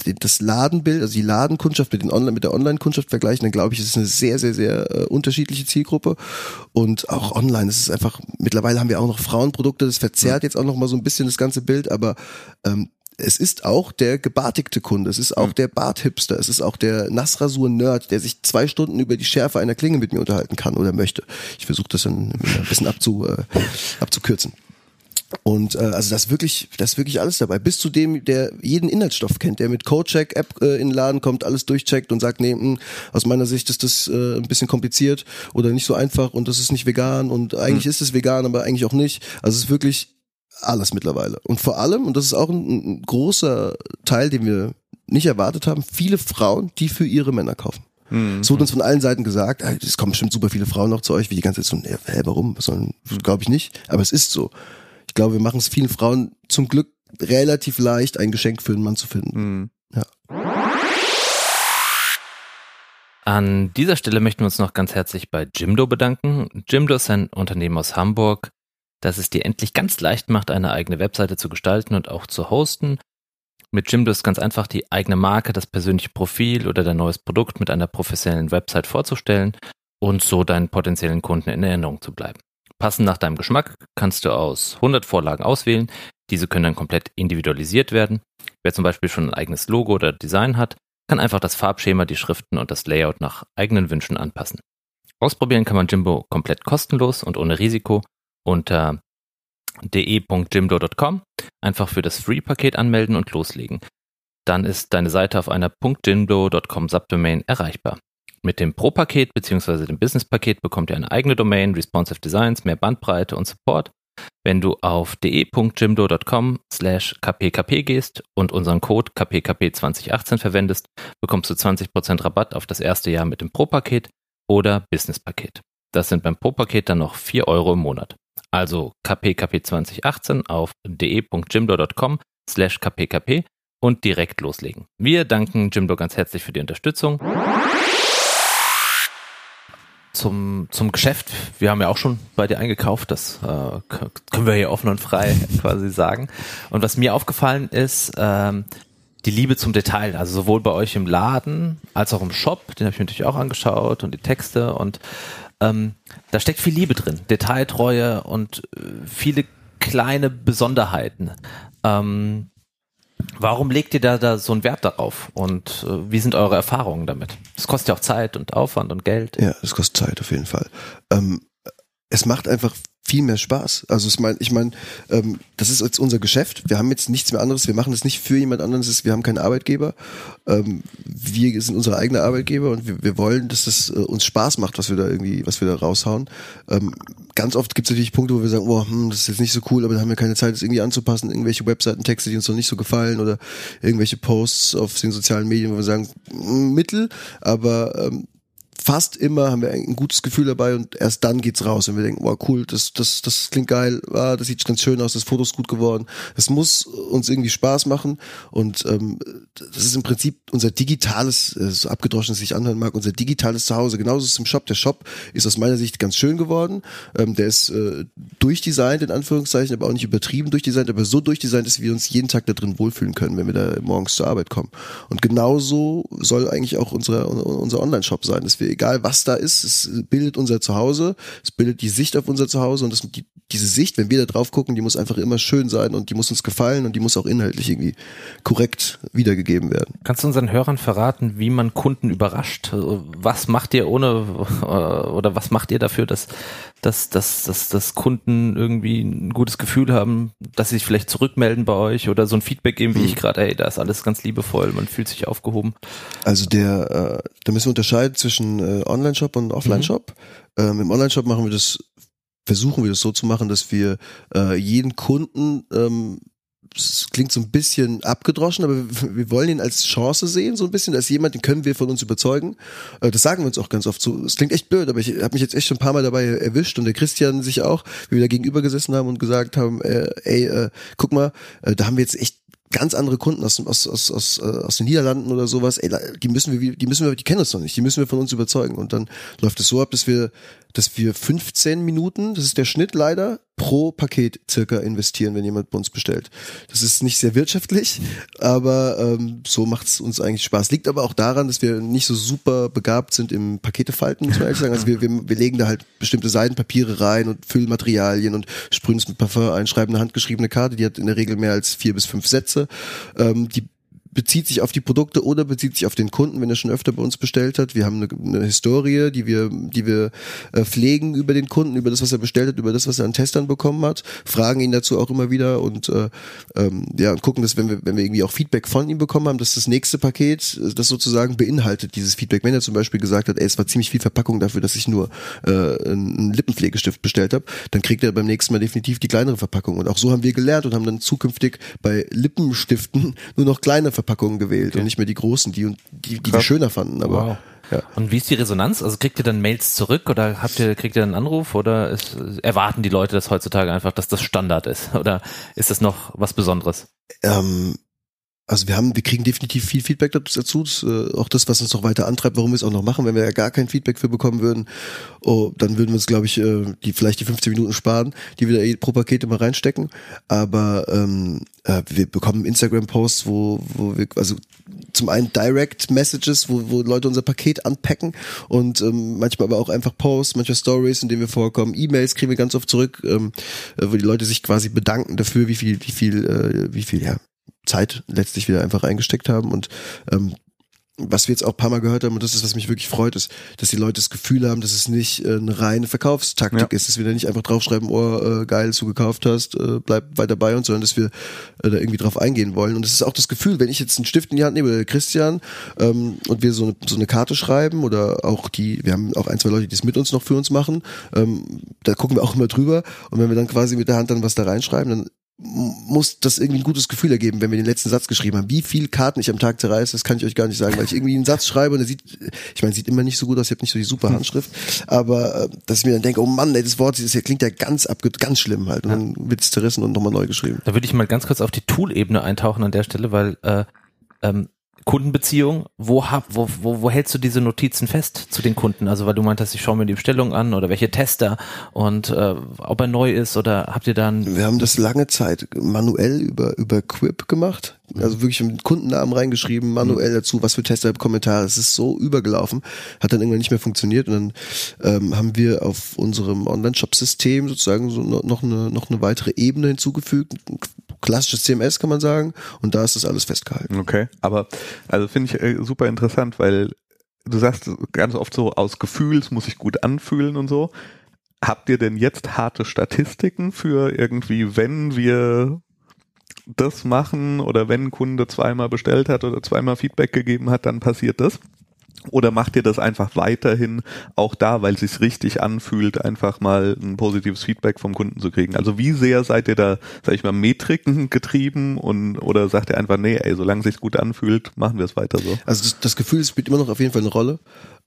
das Ladenbild, also die Ladenkundschaft mit, den Online, mit der Online-Kundschaft vergleichen, dann glaube ich, ist es eine sehr, sehr, sehr äh, unterschiedliche Zielgruppe. Und auch online, es ist einfach, mittlerweile haben wir auch noch Frauenprodukte, das verzerrt jetzt auch noch mal so ein bisschen das ganze Bild, aber ähm, es ist auch der gebartigte Kunde, es ist auch der Barthipster, es ist auch der Nassrasur-Nerd, der sich zwei Stunden über die Schärfe einer Klinge mit mir unterhalten kann oder möchte. Ich versuche das dann ein bisschen abzu, äh, abzukürzen. Und äh, also das ist wirklich, das wirklich alles dabei. Bis zu dem, der jeden Inhaltsstoff kennt, der mit Codecheck-App äh, in den Laden kommt, alles durchcheckt und sagt, nee, mh, hm, aus meiner Sicht ist das äh, ein bisschen kompliziert oder nicht so einfach und das ist nicht vegan und eigentlich mhm. ist es vegan, aber eigentlich auch nicht. Also es ist wirklich alles mittlerweile. Und vor allem, und das ist auch ein, ein großer Teil, den wir nicht erwartet haben, viele Frauen, die für ihre Männer kaufen. Mhm. Es wurde uns von allen Seiten gesagt, es kommen bestimmt super viele Frauen noch zu euch, wie die ganze Zeit so, hä, warum? Was sollen, glaube ich nicht. Aber es ist so ich glaube, wir machen es vielen Frauen zum Glück relativ leicht, ein Geschenk für einen Mann zu finden. Mhm. Ja. An dieser Stelle möchten wir uns noch ganz herzlich bei Jimdo bedanken. Jimdo ist ein Unternehmen aus Hamburg, das es dir endlich ganz leicht macht, eine eigene Webseite zu gestalten und auch zu hosten. Mit Jimdo ist ganz einfach die eigene Marke, das persönliche Profil oder dein neues Produkt mit einer professionellen Website vorzustellen und so deinen potenziellen Kunden in Erinnerung zu bleiben. Passend nach deinem Geschmack kannst du aus 100 Vorlagen auswählen. Diese können dann komplett individualisiert werden. Wer zum Beispiel schon ein eigenes Logo oder Design hat, kann einfach das Farbschema, die Schriften und das Layout nach eigenen Wünschen anpassen. Ausprobieren kann man Jimbo komplett kostenlos und ohne Risiko unter de.jimdo.com. Einfach für das Free-Paket anmelden und loslegen. Dann ist deine Seite auf einer .jimdo.com Subdomain erreichbar. Mit dem Pro-Paket bzw. dem Business-Paket bekommt ihr eine eigene Domain, responsive Designs, mehr Bandbreite und Support. Wenn du auf de.jimdo.com slash kpkp gehst und unseren Code kpkp2018 verwendest, bekommst du 20% Rabatt auf das erste Jahr mit dem Pro-Paket oder Business-Paket. Das sind beim Pro-Paket dann noch 4 Euro im Monat. Also kpkp2018 auf de.jimdo.com slash kpkp und direkt loslegen. Wir danken Jimdo ganz herzlich für die Unterstützung. Zum, zum Geschäft, wir haben ja auch schon bei dir eingekauft, das äh, können wir hier offen und frei <laughs> quasi sagen. Und was mir aufgefallen ist, ähm, die Liebe zum Detail, also sowohl bei euch im Laden als auch im Shop, den habe ich mir natürlich auch angeschaut und die Texte und ähm, da steckt viel Liebe drin, Detailtreue und äh, viele kleine Besonderheiten. Ähm, warum legt ihr da, da so einen Wert darauf und äh, wie sind eure Erfahrungen damit? Es kostet ja auch Zeit und Aufwand und Geld. Ja, es kostet Zeit auf jeden Fall. Ähm, es macht einfach viel mehr Spaß. Also ich meine, ich meine, ähm, das ist jetzt unser Geschäft. Wir haben jetzt nichts mehr anderes. Wir machen das nicht für jemand anderes. Wir haben keinen Arbeitgeber. Ähm, wir sind unsere eigene Arbeitgeber und wir, wir wollen, dass das äh, uns Spaß macht, was wir da irgendwie, was wir da raushauen. Ähm, ganz oft gibt es natürlich Punkte, wo wir sagen, oh, hm, das ist jetzt nicht so cool, aber da haben wir keine Zeit, das irgendwie anzupassen. Irgendwelche Webseitentexte, die uns noch nicht so gefallen oder irgendwelche Posts auf den sozialen Medien, wo wir sagen, hm, Mittel, aber ähm, fast immer haben wir ein gutes Gefühl dabei und erst dann geht's raus, wenn wir denken, wow, cool, das, das, das klingt geil, ah, das sieht ganz schön aus, das Foto ist gut geworden. Es muss uns irgendwie Spaß machen und ähm, das ist im Prinzip unser digitales, äh, so abgedroschen es sich anhören mag, unser digitales Zuhause. Genauso ist es im Shop. Der Shop ist aus meiner Sicht ganz schön geworden. Ähm, der ist äh, durchdesignt, in Anführungszeichen, aber auch nicht übertrieben durchdesignt, aber so durchdesignt, dass wir uns jeden Tag da drin wohlfühlen können, wenn wir da morgens zur Arbeit kommen. Und genauso soll eigentlich auch unsere, unser Online-Shop sein, dass wir egal was da ist, es bildet unser Zuhause, es bildet die Sicht auf unser Zuhause und das, die, diese Sicht, wenn wir da drauf gucken, die muss einfach immer schön sein und die muss uns gefallen und die muss auch inhaltlich irgendwie korrekt wiedergegeben werden. Kannst du unseren Hörern verraten, wie man Kunden überrascht? Was macht ihr ohne <laughs> oder was macht ihr dafür, dass, dass, dass, dass, dass Kunden irgendwie ein gutes Gefühl haben, dass sie sich vielleicht zurückmelden bei euch oder so ein Feedback geben wie hm. ich gerade, hey, da ist alles ganz liebevoll, man fühlt sich aufgehoben? Also der, äh, da müssen wir unterscheiden zwischen äh, Online-Shop und Offline-Shop. Mhm. Ähm, Im Online-Shop machen wir das versuchen wir das so zu machen, dass wir äh, jeden Kunden ähm, es klingt so ein bisschen abgedroschen, aber wir wollen ihn als Chance sehen, so ein bisschen, als jemand, den können wir von uns überzeugen. Äh, das sagen wir uns auch ganz oft so. Es klingt echt blöd, aber ich habe mich jetzt echt schon ein paar Mal dabei erwischt und der Christian sich auch, wie wir da gegenüber gesessen haben und gesagt haben, äh, ey, äh, guck mal, äh, da haben wir jetzt echt ganz andere Kunden aus, aus, aus, aus, aus den Niederlanden oder sowas, ey, die müssen wir, die müssen wir, die kennen uns noch nicht, die müssen wir von uns überzeugen. Und dann läuft es so ab, dass wir dass wir 15 Minuten, das ist der Schnitt leider, pro Paket circa investieren, wenn jemand bei uns bestellt. Das ist nicht sehr wirtschaftlich, aber ähm, so macht es uns eigentlich Spaß. Liegt aber auch daran, dass wir nicht so super begabt sind im Paketefalten, muss man ehrlich sagen. Also wir, wir, wir legen da halt bestimmte Seidenpapiere rein und Füllmaterialien und sprühen es mit Parfum ein, schreiben eine handgeschriebene Karte, die hat in der Regel mehr als vier bis fünf Sätze. Ähm, die bezieht sich auf die Produkte oder bezieht sich auf den Kunden, wenn er schon öfter bei uns bestellt hat. Wir haben eine, eine Historie, die wir, die wir äh, pflegen über den Kunden, über das, was er bestellt hat, über das, was er an Testern bekommen hat, fragen ihn dazu auch immer wieder und äh, ähm, ja und gucken, dass wenn wir, wenn wir irgendwie auch Feedback von ihm bekommen haben, dass das nächste Paket äh, das sozusagen beinhaltet dieses Feedback. Wenn er zum Beispiel gesagt hat, ey, es war ziemlich viel Verpackung dafür, dass ich nur äh, einen Lippenpflegestift bestellt habe, dann kriegt er beim nächsten Mal definitiv die kleinere Verpackung. Und auch so haben wir gelernt und haben dann zukünftig bei Lippenstiften <laughs> nur noch kleine Verpackungen gewählt okay. und nicht mehr die großen, die, die, die wir schöner fanden. Aber wow. Ja. Und wie ist die Resonanz? Also kriegt ihr dann Mails zurück oder habt ihr, kriegt ihr einen Anruf oder ist, erwarten die Leute das heutzutage einfach, dass das Standard ist? <laughs> Oder ist das noch was Besonderes? Ähm, also wir haben, wir kriegen definitiv viel Feedback dazu. Das, äh, auch das, was uns noch weiter antreibt, warum wir es auch noch machen. Wenn wir ja gar kein Feedback für bekommen würden, oh, dann würden wir uns, glaube ich, äh, die vielleicht die 15 Minuten sparen, die wir da eh pro Paket immer reinstecken. Aber ähm, äh, wir bekommen Instagram-Posts, wo, wo wir, also zum einen Direct Messages, wo, wo Leute unser Paket anpacken und ähm, manchmal aber auch einfach Posts, manchmal Stories, in denen wir vorkommen. E-Mails kriegen wir ganz oft zurück, ähm, äh, wo die Leute sich quasi bedanken dafür, wie viel, wie viel, äh, wie viel, ja, Zeit letztlich wieder einfach reingesteckt haben und ähm, was wir jetzt auch ein paar Mal gehört haben, und das ist, was mich wirklich freut, ist, dass die Leute das Gefühl haben, dass es nicht äh, eine reine Verkaufstaktik ja. ist, dass wir da nicht einfach draufschreiben, oh, äh, geil, dass du gekauft hast, äh, bleib weiter bei uns, sondern dass wir äh, da irgendwie drauf eingehen wollen. Und das ist auch das Gefühl, wenn ich jetzt einen Stift in die Hand nehme, oder Christian, ähm, und wir so eine, so eine Karte schreiben, oder auch die, wir haben auch ein, zwei Leute, die es mit uns noch für uns machen, ähm, da gucken wir auch immer drüber. Und wenn wir dann quasi mit der Hand dann was da reinschreiben, dann muss das irgendwie ein gutes Gefühl ergeben, wenn wir den letzten Satz geschrieben haben. Wie viel Karten ich am Tag zerreiße, das kann ich euch gar nicht sagen, weil ich irgendwie einen Satz schreibe und der sieht, ich meine, sieht immer nicht so gut aus, ich habe nicht so die super Handschrift, aber äh, dass ich mir dann denke, oh Mann, ey, das Wort das hier klingt ja ganz abge ganz schlimm halt. Und dann wird es zerrissen und nochmal neu geschrieben. Da würde ich mal ganz kurz auf die Tool-Ebene eintauchen an der Stelle, weil äh, ähm, Kundenbeziehung, wo, hab, wo, wo, wo hältst du diese Notizen fest zu den Kunden? Also weil du meintest, ich schaue mir die Bestellung an oder welche Tester und äh, ob er neu ist oder habt ihr dann? Wir haben das lange Zeit manuell über über Quip gemacht. Also wirklich mit Kundennamen reingeschrieben, manuell dazu, was für Tester, Kommentare. Es ist so übergelaufen, hat dann irgendwann nicht mehr funktioniert und dann ähm, haben wir auf unserem Online-Shop-System sozusagen so noch eine noch eine weitere Ebene hinzugefügt, klassisches CMS kann man sagen und da ist das alles festgehalten. Okay, aber also finde ich äh, super interessant, weil du sagst ganz oft so aus Gefühls muss ich gut anfühlen und so. Habt ihr denn jetzt harte Statistiken für irgendwie, wenn wir das machen oder wenn ein Kunde zweimal bestellt hat oder zweimal Feedback gegeben hat, dann passiert das? Oder macht ihr das einfach weiterhin auch da, weil es sich richtig anfühlt, einfach mal ein positives Feedback vom Kunden zu kriegen? Also wie sehr seid ihr da, sag ich mal, Metriken getrieben und oder sagt ihr einfach, nee, ey, solange es sich gut anfühlt, machen wir es weiter so? Also das, das Gefühl spielt immer noch auf jeden Fall eine Rolle.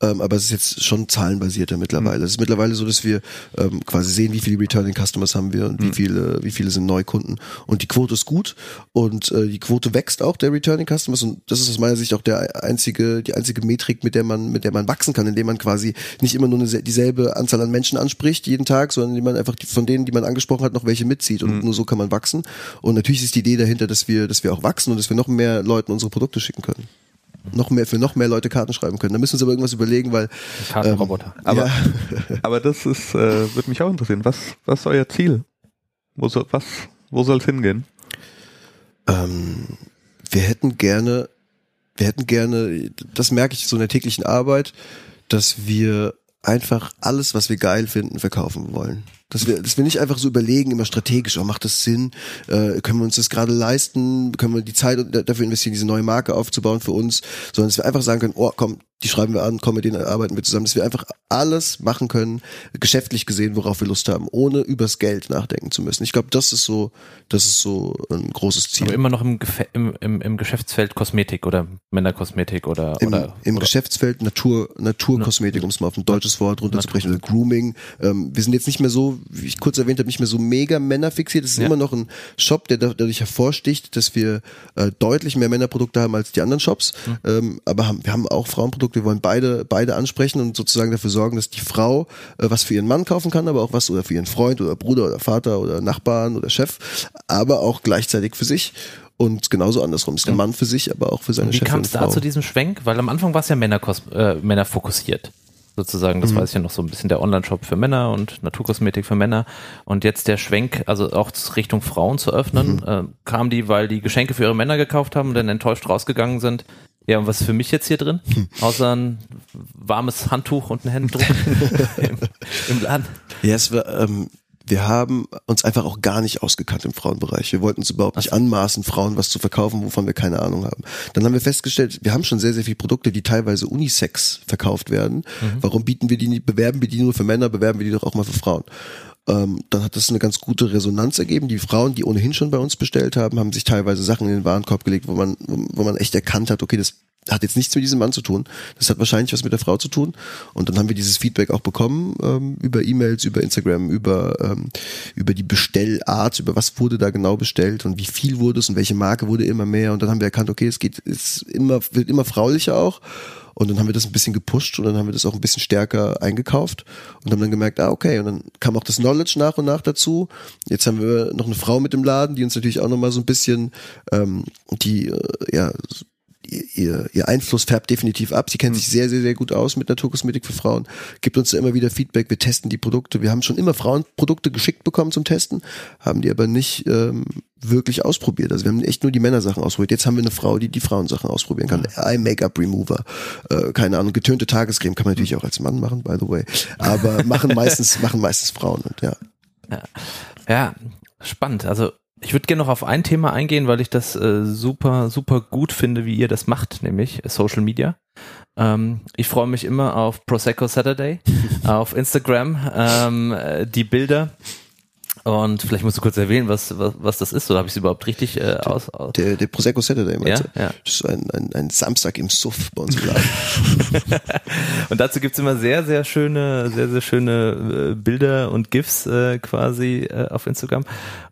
Ähm, aber es ist jetzt schon zahlenbasierter mittlerweile. Mhm. Es ist mittlerweile so, dass wir ähm, quasi sehen, wie viele Returning Customers haben wir und mhm. wie viele, wie viele sind Neukunden. Und die Quote ist gut und äh, die Quote wächst auch der Returning Customers und das ist aus meiner Sicht auch der einzige, die einzige Metrik, mit der man, mit der man wachsen kann, indem man quasi nicht immer nur eine, dieselbe Anzahl an Menschen anspricht jeden Tag, sondern indem man einfach die, von denen, die man angesprochen hat, noch welche mitzieht und mhm. nur so kann man wachsen. Und natürlich ist die Idee dahinter, dass wir, dass wir auch wachsen und dass wir noch mehr Leuten unsere Produkte schicken können noch mehr für noch mehr Leute Karten schreiben können. Da müssen wir uns aber irgendwas überlegen, weil Kartenroboter. Ähm, aber, ja. <laughs> aber das ist äh, würde mich auch interessieren. Was was ist euer Ziel? Wo soll was wo soll es hingehen? Ähm, wir hätten gerne wir hätten gerne, das merke ich so in der täglichen Arbeit, dass wir einfach alles, was wir geil finden, verkaufen wollen. Dass wir, dass wir nicht einfach so überlegen, immer strategisch, oh, macht das Sinn? Äh, können wir uns das gerade leisten? Können wir die Zeit dafür investieren, diese neue Marke aufzubauen für uns? Sondern dass wir einfach sagen können, oh, komm, die schreiben wir an, komm, mit denen arbeiten wir zusammen, dass wir einfach alles machen können, geschäftlich gesehen, worauf wir Lust haben, ohne übers Geld nachdenken zu müssen. Ich glaube, das ist so, das ist so ein großes Ziel. Aber immer noch im, im, im, im Geschäftsfeld Kosmetik oder Männerkosmetik oder im, oder, im oder? Geschäftsfeld Natur Naturkosmetik, um es mal auf ein deutsches Wort runterzubrechen, oder Grooming. Ähm, wir sind jetzt nicht mehr so, wie ich kurz erwähnt habe, nicht mehr so mega männerfixiert. Es ist ja. immer noch ein Shop, der dadurch hervorsticht, dass wir äh, deutlich mehr Männerprodukte haben als die anderen Shops. Mhm. Ähm, aber haben, wir haben auch Frauenprodukte wir wollen beide, beide ansprechen und sozusagen dafür sorgen, dass die Frau äh, was für ihren Mann kaufen kann, aber auch was oder für ihren Freund oder Bruder oder Vater oder Nachbarn oder Chef, aber auch gleichzeitig für sich. Und genauso andersrum ist der Mann für sich, aber auch für seine Chefin. Wie kam es da zu diesem Schwenk? Weil am Anfang war es ja Männer, äh, Männer fokussiert sozusagen. Das mhm. weiß ich ja noch so ein bisschen der Online-Shop für Männer und Naturkosmetik für Männer. Und jetzt der Schwenk, also auch Richtung Frauen zu öffnen, mhm. äh, kam die, weil die Geschenke für ihre Männer gekauft haben und dann enttäuscht rausgegangen sind. Ja, und was ist für mich jetzt hier drin? <laughs> Außer ein warmes Handtuch und ein Händedruck <laughs> <laughs> im, im Laden. Ja, es war, ähm, wir haben uns einfach auch gar nicht ausgekannt im Frauenbereich. Wir wollten uns überhaupt nicht anmaßen, Frauen was zu verkaufen, wovon wir keine Ahnung haben. Dann haben wir festgestellt, wir haben schon sehr, sehr viele Produkte, die teilweise Unisex verkauft werden. Mhm. Warum bieten wir die nicht, bewerben wir die nur für Männer, bewerben wir die doch auch mal für Frauen? Ähm, dann hat das eine ganz gute Resonanz ergeben. Die Frauen, die ohnehin schon bei uns bestellt haben, haben sich teilweise Sachen in den Warenkorb gelegt, wo man, wo man echt erkannt hat, okay, das hat jetzt nichts mit diesem Mann zu tun. Das hat wahrscheinlich was mit der Frau zu tun. Und dann haben wir dieses Feedback auch bekommen ähm, über E-Mails, über Instagram, über ähm, über die Bestellart, über was wurde da genau bestellt und wie viel wurde es und welche Marke wurde immer mehr. Und dann haben wir erkannt, okay, es geht, es immer wird immer fraulicher auch. Und dann haben wir das ein bisschen gepusht und dann haben wir das auch ein bisschen stärker eingekauft und haben dann gemerkt, ah, okay. Und dann kam auch das Knowledge nach und nach dazu. Jetzt haben wir noch eine Frau mit im Laden, die uns natürlich auch nochmal so ein bisschen, ähm, die, äh, ja, ihr, ihr Einfluss färbt definitiv ab. Sie kennt mhm. sich sehr, sehr, sehr gut aus mit Naturkosmetik für Frauen, gibt uns immer wieder Feedback, wir testen die Produkte. Wir haben schon immer Frauenprodukte geschickt bekommen zum Testen, haben die aber nicht ähm, wirklich ausprobiert. Also wir haben echt nur die Männersachen ausprobiert. Jetzt haben wir eine Frau, die die Frauensachen ausprobieren kann. Eye Make-up Remover, äh, keine Ahnung, getönte Tagescreme kann man natürlich auch als Mann machen, by the way. Aber machen meistens <laughs> machen meistens Frauen und ja. Ja, ja spannend. Also ich würde gerne noch auf ein Thema eingehen, weil ich das äh, super, super gut finde, wie ihr das macht, nämlich Social Media. Ähm, ich freue mich immer auf Prosecco Saturday <laughs> auf Instagram. Ähm, die Bilder Und vielleicht musst du kurz erwähnen, was, was, was das ist, oder habe ich es überhaupt richtig äh, aus, aus? Der, der Prosecco Saturday, meinst Ja, du? ja. Das ist ein, ein, ein Samstag im Suff bei uns im Laden. <laughs> Und dazu gibt's immer sehr, sehr schöne, sehr, sehr schöne äh, Bilder und GIFs äh, quasi äh, auf Instagram.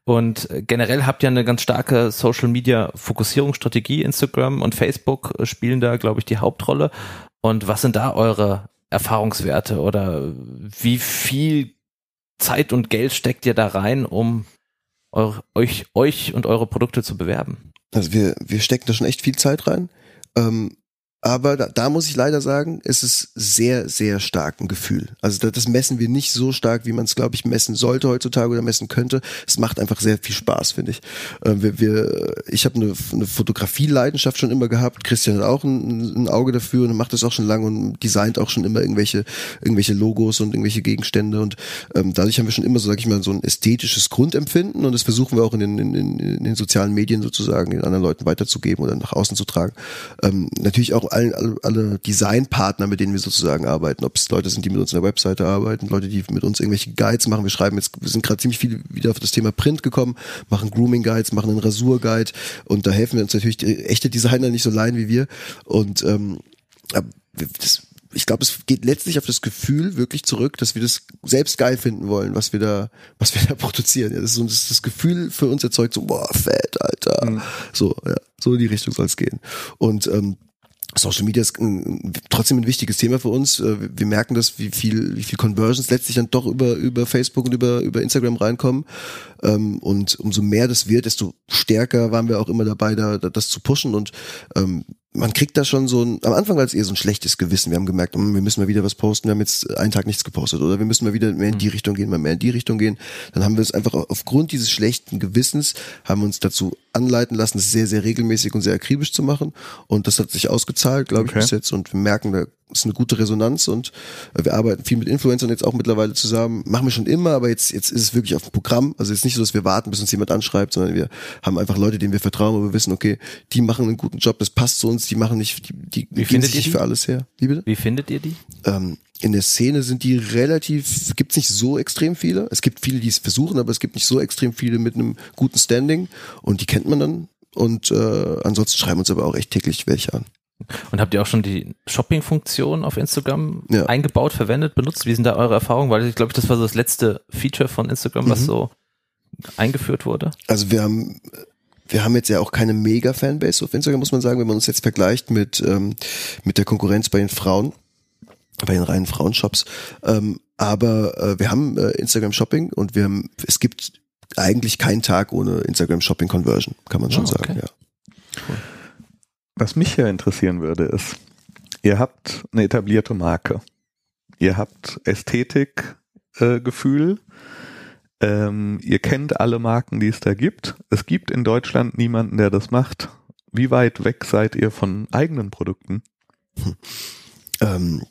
Und generell habt ihr eine ganz starke Social Media Fokussierungsstrategie. Instagram und Facebook äh, spielen da, glaube ich, die Hauptrolle. Und was sind da eure Erfahrungswerte oder wie viel Zeit und Geld steckt ihr da rein, um euch, euch und eure Produkte zu bewerben? Also wir, wir stecken da schon echt viel Zeit rein. Ähm, aber da, da muss ich leider sagen, es ist sehr, sehr stark ein Gefühl. Also da, das messen wir nicht so stark, wie man es, glaube ich, messen sollte heutzutage oder messen könnte. Es macht einfach sehr viel Spaß, finde ich. Äh, wir, wir, ich habe eine, eine Fotografie-Leidenschaft schon immer gehabt. Christian hat auch ein, ein Auge dafür und macht das auch schon lange und designt auch schon immer irgendwelche, irgendwelche Logos und irgendwelche Gegenstände. Und ähm, dadurch haben wir schon immer, so sag ich mal, so ein ästhetisches Grundempfinden und das versuchen wir auch in den, in, in, in den sozialen Medien sozusagen den anderen Leuten weiterzugeben oder nach außen zu tragen. Ähm, natürlich auch alle, alle, Designpartner, mit denen wir sozusagen arbeiten, ob es Leute sind, die mit uns in der Webseite arbeiten, Leute, die mit uns irgendwelche Guides machen. Wir schreiben jetzt, wir sind gerade ziemlich viel wieder auf das Thema Print gekommen, machen Grooming Guides, machen einen Rasur Guide und da helfen wir uns natürlich die, echte Designer nicht so leiden wie wir und ähm, das, ich glaube, es geht letztlich auf das Gefühl wirklich zurück, dass wir das selbst geil finden wollen, was wir da, was wir da <laughs> produzieren. Ja, das ist so das, das Gefühl für uns erzeugt so, boah, fett, Alter. So, ja, so in die Richtung soll es gehen. Und ähm, Social Media ist trotzdem ein wichtiges Thema für uns. Äh, Wir merken das, wie viel, wie viel Conversions letztlich dann doch über, über Facebook und über, über Instagram reinkommen. Ähm, Und umso mehr das wird, desto stärker waren wir auch immer dabei, da, da das zu pushen. Und ähm, man kriegt da schon so ein, am Anfang war es eher so ein schlechtes Gewissen. Wir haben gemerkt, hm, wir müssen mal wieder was posten, wir haben jetzt einen Tag nichts gepostet oder wir müssen mal wieder mehr in die Richtung gehen, mal mehr in die Richtung gehen. Dann haben wir es einfach aufgrund dieses schlechten Gewissens, haben wir uns dazu anleiten lassen, es sehr, sehr regelmäßig und sehr akribisch zu machen. Und das hat sich ausgezahlt, glaube ich, Okay. bis jetzt. Und wir merken, da ist eine gute Resonanz und äh, wir arbeiten viel mit Influencern jetzt auch mittlerweile zusammen. Machen wir schon immer, aber jetzt, jetzt ist es wirklich auf dem Programm. Also jetzt nicht so, dass wir warten, bis uns jemand anschreibt, sondern wir haben einfach Leute, denen wir vertrauen, wo wir wissen, okay, die machen einen guten Job, das passt zu uns, die machen nicht, die, die Wie findet sich für alles her. Wie bitte? Wie findet ihr die? ähm, in der Szene sind die relativ, gibt es nicht so extrem viele. Es gibt viele, die es versuchen, aber es gibt nicht so extrem viele mit einem guten Standing und die kennt man dann. Und äh, ansonsten schreiben uns aber auch echt täglich welche an. Und habt ihr auch schon die Shopping-Funktion auf Instagram Ja. eingebaut, verwendet, benutzt? Wie sind da eure Erfahrungen? Weil ich glaube, das war so das letzte Feature von Instagram, was Mhm. so eingeführt wurde. Also wir haben wir haben jetzt ja auch keine mega Fanbase auf Instagram, muss man sagen, wenn man uns jetzt vergleicht mit ähm, mit der Konkurrenz bei den Frauen, bei den reinen Frauenshops. Ähm, aber äh, wir haben äh, Instagram Shopping und wir haben es gibt eigentlich keinen Tag ohne Instagram Shopping Conversion, kann man schon Ah, okay. sagen. Ja. Was mich ja interessieren würde, ist, ihr habt eine etablierte Marke. Ihr habt Ästhetik, äh. Ähm, ihr kennt alle Marken, die es da gibt. Es gibt in Deutschland niemanden, der das macht. Wie weit weg seid ihr von eigenen Produkten? Ähm,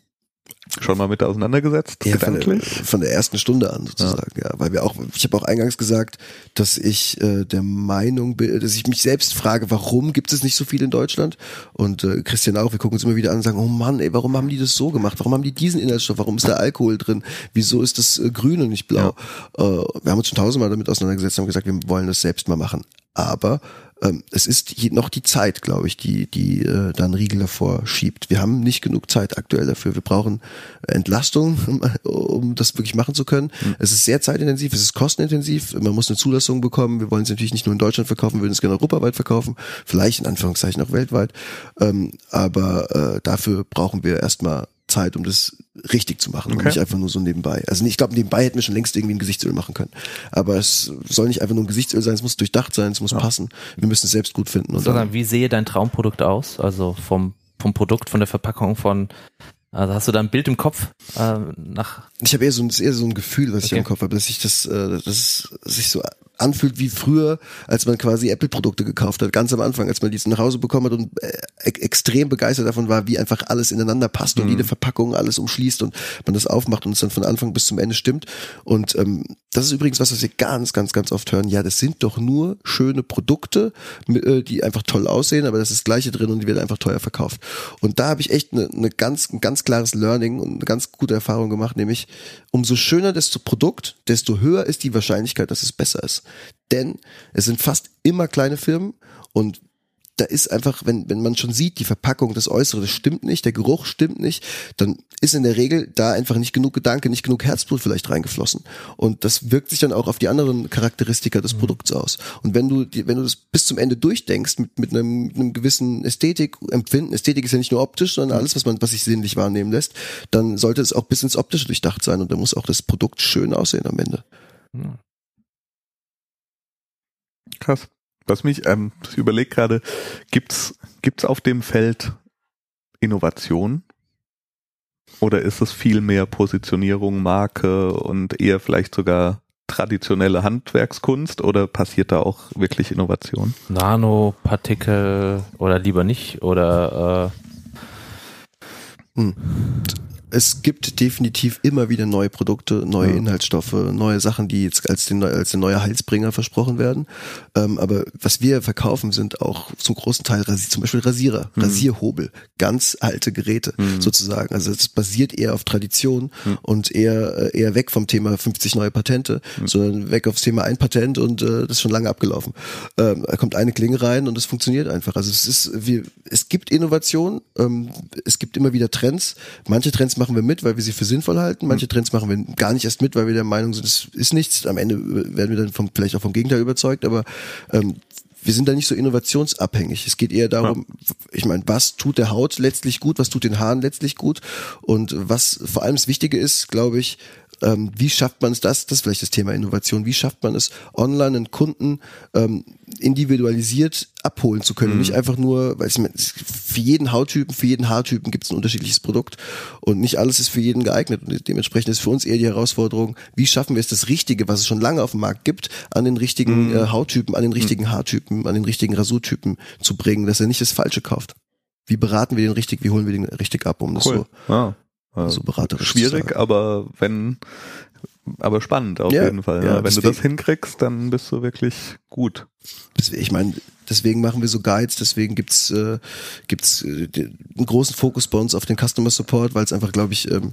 Schon mal mit auseinandergesetzt? Ja, von der, von der ersten Stunde an sozusagen, ja. Weil wir auch, ich habe auch eingangs gesagt, dass ich äh, der Meinung bin, dass ich mich selbst frage, warum gibt es nicht so viel in Deutschland? Und äh, Christian auch, wir gucken uns immer wieder an und sagen, oh Mann, ey, warum haben die das so gemacht? Warum haben die diesen Inhaltsstoff? Warum ist da Alkohol drin? Wieso ist das äh, grün und nicht blau? Äh, wir haben uns schon tausendmal damit auseinandergesetzt und haben gesagt, wir wollen das selbst mal machen. Aber ähm, es ist noch die Zeit, glaube ich, die, die äh, da einen Riegel davor schiebt. Wir haben nicht genug Zeit aktuell dafür. Wir brauchen Entlastung, <laughs> um, das wirklich machen zu können. Es ist sehr zeitintensiv, es ist kostenintensiv. Man muss eine Zulassung bekommen. Wir wollen es natürlich nicht nur in Deutschland verkaufen, wir würden es gerne europaweit verkaufen, vielleicht in Anführungszeichen auch weltweit. Ähm, aber äh, dafür brauchen wir erstmal Zeit, um das richtig zu machen und Okay. nicht einfach nur so nebenbei. Also ich glaube, nebenbei hätten wir schon längst irgendwie ein Gesichtsöl machen können. Aber es soll nicht einfach nur ein Gesichtsöl sein, es muss durchdacht sein, es muss passen. Wir müssen es selbst gut finden. Und Sondern dann, wie sehe dein Traumprodukt aus? Also vom, vom Produkt, von der Verpackung, von also hast du da ein Bild im Kopf äh, nach ich habe eher so, ein- eher so ein Gefühl, was ich Okay. im Kopf habe, dass ich das, äh, dass es sich so anfühlt wie früher, als man quasi Apple-Produkte gekauft hat, ganz am Anfang, als man die nach Hause bekommen hat und äh, extrem begeistert davon war, wie einfach alles ineinander passt und Mhm. jede Verpackung alles umschließt und man das aufmacht und es dann von Anfang bis zum Ende stimmt. Und ähm, das ist übrigens was, was wir ganz, ganz, ganz oft hören. Ja, das sind doch nur schöne Produkte, äh, die einfach toll aussehen, aber das ist das Gleiche drin und die werden einfach teuer verkauft. Und da habe ich echt eine, eine ganz, ein ganz klares Learning und eine ganz gute Erfahrung gemacht, nämlich umso schöner das Produkt, desto höher ist die Wahrscheinlichkeit, dass es besser ist. Denn es sind fast immer kleine Firmen und da ist einfach, wenn, wenn man schon sieht, die Verpackung, das Äußere, das stimmt nicht, der Geruch stimmt nicht, dann ist in der Regel da einfach nicht genug Gedanke, nicht genug Herzblut vielleicht reingeflossen. Und das wirkt sich dann auch auf die anderen Charakteristika des Produkts aus. Und wenn du, wenn du das bis zum Ende durchdenkst, mit, mit, einem, mit einem gewissen Ästhetikempfinden, Ästhetik ist ja nicht nur optisch, sondern alles, was man, was sich sinnlich wahrnehmen lässt, dann sollte es auch bis ins Optische durchdacht sein und dann muss auch das Produkt schön aussehen am Ende. Krass. Was mich, ähm, ich überlege gerade, gibt's, gibt's auf dem Feld Innovation? Oder ist es viel mehr Positionierung, Marke und eher vielleicht sogar traditionelle Handwerkskunst oder passiert da auch wirklich Innovation? Nanopartikel oder lieber nicht oder es gibt definitiv immer wieder neue Produkte, neue Ja. Inhaltsstoffe, neue Sachen, die jetzt als, den, als der neue Heilsbringer versprochen werden. Ähm, aber was wir verkaufen, sind auch zum großen Teil Rasi zum Beispiel Rasierer, Mhm. Rasierhobel, ganz alte Geräte Mhm. sozusagen. Also es basiert eher auf Tradition Mhm. und eher, äh, eher weg vom Thema 50 neue Patente, Mhm. sondern weg aufs Thema ein Patent und äh, das ist schon lange abgelaufen. Ähm, da kommt eine Klinge rein und es funktioniert einfach. Also es ist, wir, es gibt Innovation, ähm, es gibt immer wieder Trends. Manche Trends machen wir mit, weil wir sie für sinnvoll halten. Manche Trends machen wir gar nicht erst mit, weil wir der Meinung sind, es ist nichts. Am Ende werden wir dann vom, vielleicht auch vom Gegenteil überzeugt, aber ähm, wir sind da nicht so innovationsabhängig. Es geht eher darum, ich meine, was tut der Haut letztlich gut, was tut den Haaren letztlich gut und was vor allem das Wichtige ist, glaube ich, ähm, wie schafft man es das, das ist vielleicht das Thema Innovation, wie schafft man es, online einen Kunden ähm, individualisiert abholen zu können. Mhm. Nicht einfach nur, weil es- für jeden Hauttypen, für jeden Haartypen gibt es ein unterschiedliches Produkt und nicht alles ist für jeden geeignet. Und dementsprechend ist für uns eher die Herausforderung, wie schaffen wir es, das Richtige, was es schon lange auf dem Markt gibt, an den richtigen Mhm. äh, Hauttypen, an den richtigen Haartypen, an den richtigen Rasurtypen zu bringen, dass er nicht das Falsche kauft. Wie beraten wir den richtig, wie holen wir den richtig ab, um das Cool. So, so beraterisch zu Schwierig, aber wenn, aber spannend auf Ja, jeden Fall. ja, ne? Wenn du deswegen- das hinkriegst, dann bist du wirklich gut. Ich meine, deswegen machen wir so Guides, deswegen gibt's äh, gibt's äh, einen großen Fokus bei uns auf den Customer Support, weil es einfach, glaube ich, ähm,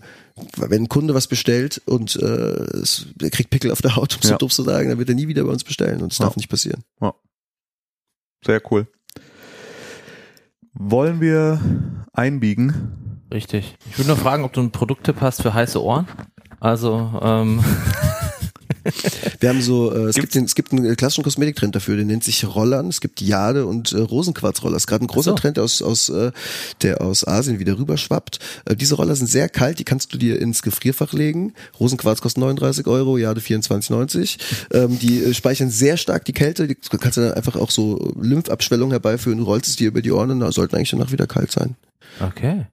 wenn ein Kunde was bestellt und äh, es, er kriegt Pickel auf der Haut, um es Ja. so doof zu sagen, dann wird er nie wieder bei uns bestellen und das Ja. darf nicht passieren. Sehr cool. Wollen wir einbiegen? Richtig. Ich würde nur fragen, ob du einen Produkttipp hast für heiße Ohren. Also ähm, <laughs> Wir haben so, äh, es, Gibt's- gibt den, es gibt einen klassischen Kosmetiktrend dafür, der nennt sich Rollern. Es gibt Jade und äh, Rosenquarzroller. Das ist gerade ein großer so. Trend aus, aus äh, der aus Asien wieder rüberschwappt. Äh, diese Roller sind sehr kalt, die kannst du dir ins Gefrierfach legen. Rosenquarz kostet 39 Euro, Jade 24,90. Ähm, die äh, speichern sehr stark die Kälte. Die, du kannst dann einfach auch so Lymphabschwellung herbeiführen. Du rollst es dir über die Ohren und da sollten eigentlich danach wieder kalt sein. okay.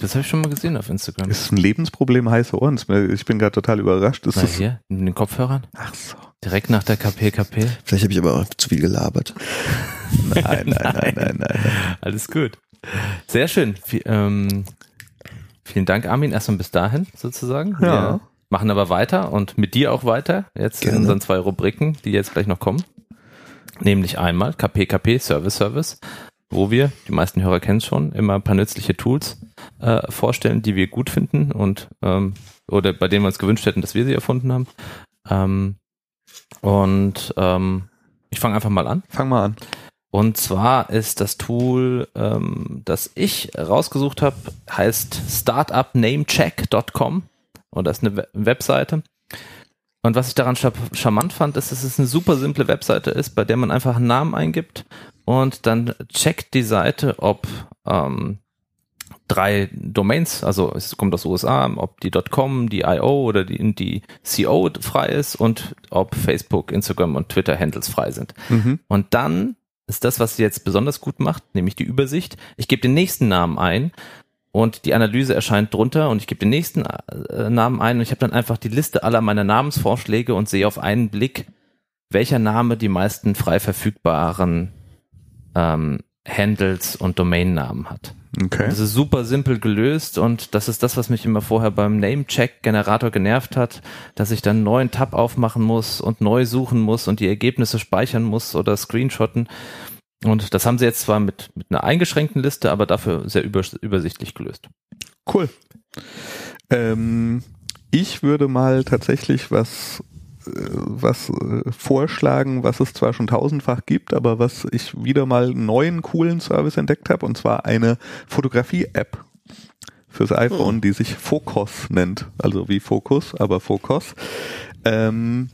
Das habe ich schon mal gesehen auf Instagram. Ist ein Lebensproblem heiße Ohren? Ich bin gerade total überrascht. Ist Na das, hier, in den Kopfhörern. ach so. Direkt nach der KPKP. Vielleicht habe ich aber auch zu viel gelabert. <laughs> Nein, nein, nein, nein, nein. Alles gut. Sehr schön. Vi- ähm, vielen Dank, Armin, erstmal bis dahin sozusagen. Ja. Wir machen aber weiter und mit dir auch weiter, jetzt Gerne. in unseren zwei Rubriken, die jetzt gleich noch kommen. Nämlich einmal KPKP Service Service, wo wir, die meisten Hörer kennen es schon, immer ein paar nützliche Tools äh, vorstellen, die wir gut finden und ähm, oder bei denen wir uns gewünscht hätten, dass wir sie erfunden haben. Ähm, und ähm, ich fange einfach mal an. Fang mal an. Und zwar ist das Tool, ähm, das ich rausgesucht habe, heißt startupnamecheck.com und das ist eine We- Webseite. Und was ich daran charmant fand, ist, dass es eine super simple Webseite ist, bei der man einfach einen Namen eingibt und dann checkt die Seite, ob ähm, drei Domains, also es kommt aus den USA, ob die .com, die IO oder die, die CO frei ist und ob Facebook, Instagram und Twitter Handles frei sind. Mhm. Und dann ist das, was sie jetzt besonders gut macht, nämlich die Übersicht. Ich gebe den nächsten Namen ein und die Analyse erscheint drunter und ich gebe den nächsten äh, Namen ein und ich habe dann einfach die Liste aller meiner Namensvorschläge und sehe auf einen Blick, welcher Name die meisten frei verfügbaren ähm, Handles und Domainnamen hat. Okay. Das ist super simpel gelöst und das ist das, was mich immer vorher beim Name-Check-Generator genervt hat, dass ich dann einen neuen Tab aufmachen muss und neu suchen muss und die Ergebnisse speichern muss oder screenshotten. Und das haben sie jetzt zwar mit, mit einer eingeschränkten Liste, aber dafür sehr übers übersichtlich gelöst. Cool. Ähm, ich würde mal tatsächlich was was äh, vorschlagen, was es zwar schon tausendfach gibt, aber was ich wieder mal einen neuen coolen Service entdeckt habe, und zwar eine Fotografie-App fürs iPhone, die sich Focus nennt, also wie Fokus, aber Focus, ähm,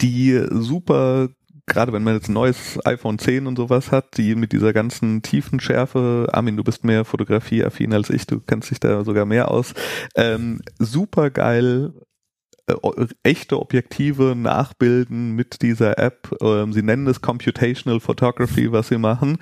die super gerade wenn man jetzt ein neues iPhone 10 und sowas hat, die mit dieser ganzen tiefen Schärfe, Armin, du bist mehr fotografieaffin als ich, du kennst dich da sogar mehr aus, ähm, super geil echte Objektive nachbilden mit dieser App. Ähm, sie nennen es Computational Photography, was sie machen.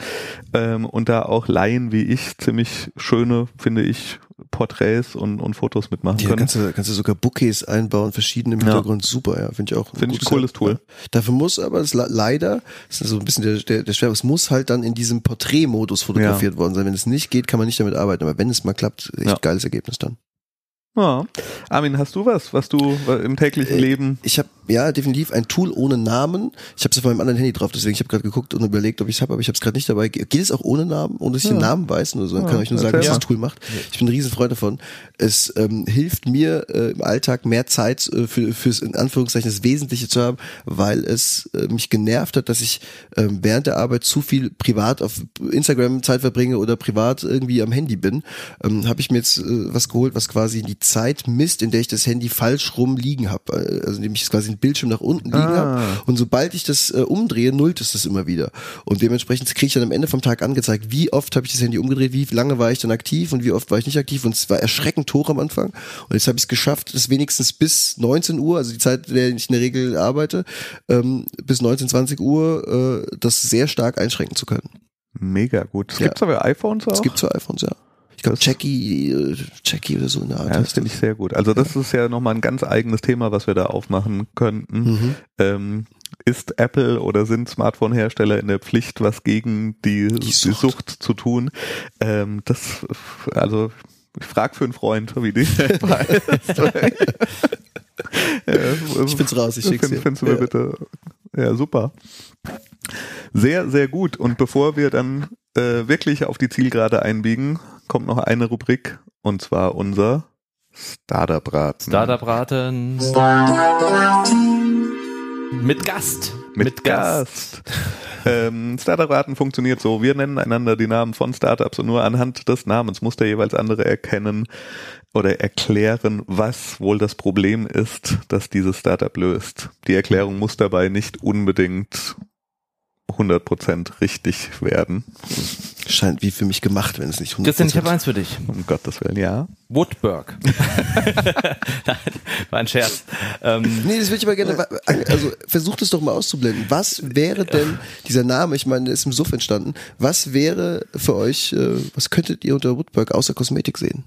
Ähm, und da auch Laien wie ich ziemlich schöne, finde ich, Porträts und, und Fotos mitmachen Ja, können. kannst du, kannst du sogar Bouquets einbauen, verschiedene im Ja. Hintergrund. Super, ja, finde ich auch. Finde ich ein cooles Tool. Ja. Dafür muss aber es le- leider, das ist so ein bisschen der, der, der Schwerpunkt, es muss halt dann in diesem Porträtmodus fotografiert worden sein. Wenn es nicht geht, kann man nicht damit arbeiten. Aber wenn es mal klappt, echt Ja. geiles Ergebnis dann. Ja. Armin, hast du was, was du im täglichen Äh, Leben Ich habe ja definitiv ein Tool ohne Namen. Ich habe es auf meinem anderen Handy drauf, deswegen ich habe gerade geguckt und überlegt, ob ich es habe, aber ich habe es gerade nicht dabei. Geht es auch ohne Namen, ohne dass ich den Ja. Namen weiß? Nur so, dann Ja, kann ich nur sagen, was das Tool macht. Ich bin ein Riesenfreund davon. Es ähm, hilft mir äh, im Alltag mehr Zeit äh, für fürs in Anführungszeichen das Wesentliche zu haben, weil es äh, mich genervt hat, dass ich ähm, während der Arbeit zu viel privat auf Instagram Zeit verbringe oder privat irgendwie am Handy bin. Ähm, habe ich mir jetzt äh, was geholt, was quasi die Zeit misst, in der ich das Handy falsch rum liegen habe. Äh, Also indem ich quasi den Bildschirm nach unten liegen Ah. habe und sobald ich das äh, umdrehe, nullt es das immer wieder. Und dementsprechend kriege ich dann am Ende vom Tag angezeigt, wie oft habe ich das Handy umgedreht, wie lange war ich dann aktiv und wie oft war ich nicht aktiv. Und es war erschreckend hoch am Anfang. Und jetzt habe ich es geschafft, das wenigstens bis 19 Uhr, also die Zeit, in der ich in der Regel arbeite, ähm, bis 19, 20 Uhr, äh, das sehr stark einschränken zu können. mega gut. Es Ja. gibt's aber iPhones auch. Es gibt für iPhones, ja. Jackie, äh, Jackie oder so in der Art. ja, das finde ich sehr gut. Also das ist ja nochmal ein ganz eigenes Thema, was wir da aufmachen könnten. Mhm. Ähm, ist Apple oder sind Smartphone-Hersteller in der Pflicht, was gegen die, die, Sucht. Sucht. zu tun? Ähm, das, also ich frage für einen Freund, wie die <laughs> heißt. Ich find's raus, ich schick's find. Findest du mir Ja. bitte? Ja, super. Sehr, sehr gut. Und bevor wir dann äh, wirklich auf die Zielgerade einbiegen, kommt noch eine Rubrik und zwar unser Startup-Raten. Startup-Raten mit Gast. Mit, Gast. ähm, Startup-Raten funktioniert so. Wir nennen einander die Namen von Startups und nur anhand des Namens muss der jeweils andere erkennen oder erklären, was wohl das Problem ist, das dieses Startup löst. Die Erklärung muss dabei nicht unbedingt 100% richtig werden. Scheint wie für mich gemacht, wenn es nicht 100% Christian, ich habe eins für dich. Um Gottes Willen, ja. Woodburg. Nein, <laughs> war ein Scherz. Ähm, Nee, das würde ich aber gerne, also versucht es doch mal auszublenden. Was wäre denn dieser Name, ich meine, der ist im Suff entstanden, was wäre für euch, äh, was könntet ihr unter Woodburg außer Kosmetik sehen?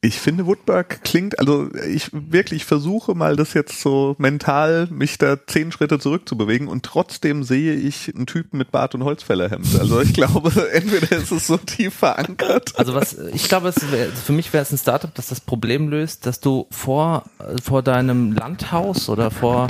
Ich finde Woodburg klingt, also ich wirklich versuche mal das jetzt so mental, mich da zehn Schritte zurückzubewegen und trotzdem sehe ich einen Typen mit Bart und Holzfällerhemd. Also ich glaube, <laughs> entweder ist es so tief verankert. Also was, ich glaube, es wär, für mich wäre es ein Startup, das das Problem löst, dass du vor, vor deinem Landhaus oder vor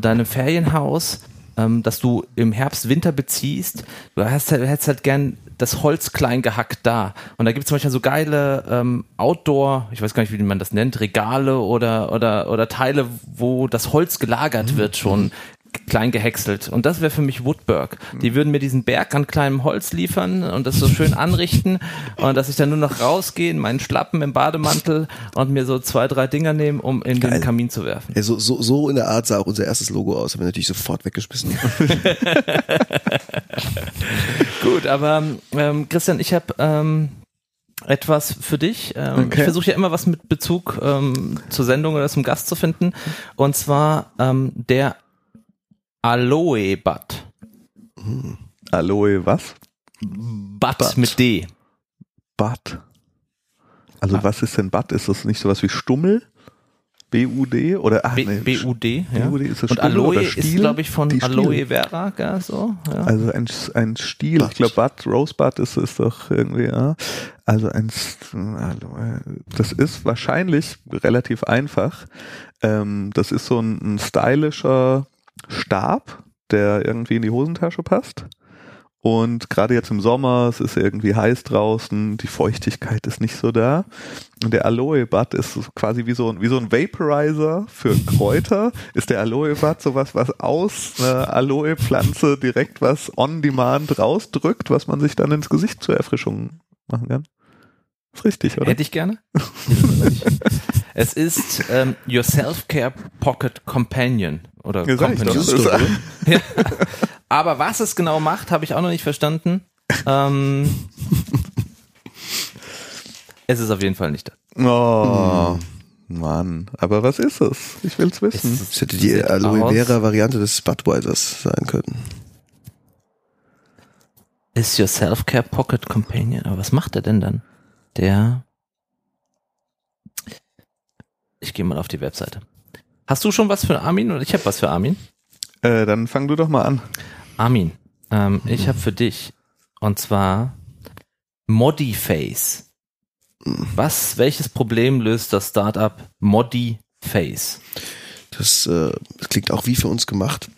deinem Ferienhaus, ähm, dass du im Herbst Winter beziehst, du hast hättest halt gern das Holz klein gehackt da. Und da gibt es zum Beispiel so geile ähm, Outdoor, ich weiß gar nicht, wie man das nennt, Regale oder, oder, oder Teile, wo das Holz gelagert wird schon klein gehäckselt. Und das wäre für mich Woodburg. Die würden mir diesen Berg an kleinem Holz liefern und das so schön anrichten und dass ich dann nur noch rausgehe in meinen Schlappen im Bademantel und mir so zwei, drei Dinger nehmen, um in Geil. den Kamin zu werfen. Ja, so, so, so in der Art sah auch unser erstes Logo aus, haben wir natürlich sofort weggeschmissen. <laughs> Gut, aber ähm, Christian, ich habe ähm, etwas für dich. Ähm, Okay. Ich versuche ja immer was mit Bezug ähm, zur Sendung oder zum Gast zu finden. Und zwar ähm, der Aloe Bud. Aloe was? Bud, Bud. mit D. Bad. Also Ah. was ist denn Bad? Ist das nicht sowas wie Stummel? BUD oder ach, B, nee, BUD, ja. BUD ist das Und Aloe ist, Stiel? glaube ich, von Die Stiel. Aloe Vera, gell, so. Ja. Also ein, ein Stiel, ich glaube Bud, Rosebud ist es doch irgendwie, ja. Also ein, Aloe. das ist wahrscheinlich relativ einfach. Ähm, das ist so ein, ein stylischer Stab, der irgendwie in die Hosentasche passt. Und gerade jetzt im Sommer, es ist irgendwie heiß draußen, die Feuchtigkeit ist nicht so da. Und der Aloe Bud ist quasi wie so ein, wie so ein Vaporizer für Kräuter. Ist der Aloe Bud sowas, was aus einer Aloe Pflanze direkt was on demand rausdrückt, was man sich dann ins Gesicht zur Erfrischung machen kann? Ist richtig, oder? Hätte ich gerne. <laughs> es ist ähm, Your Self-Care Pocket Companion oder Ja. Companion. Das ist- Ja. Aber was es genau macht, habe ich auch noch nicht verstanden. Ähm, es ist auf jeden Fall nicht das. Oh, Mann. Aber was ist es? Ich will's wissen. Es Das hätte die Aloe Vera Variante des Budweisers sein können. Ist Your Self-Care Pocket Companion. Aber was macht er denn dann? Der. Ich gehe mal auf die Webseite. Hast du schon was für Armin oder ich habe was für Armin? Äh, dann fang du doch mal an. Armin, ähm, ich habe für dich und zwar Modiface. Was, welches Problem löst das Startup Modiface? Das, äh, das klingt auch wie für uns gemacht.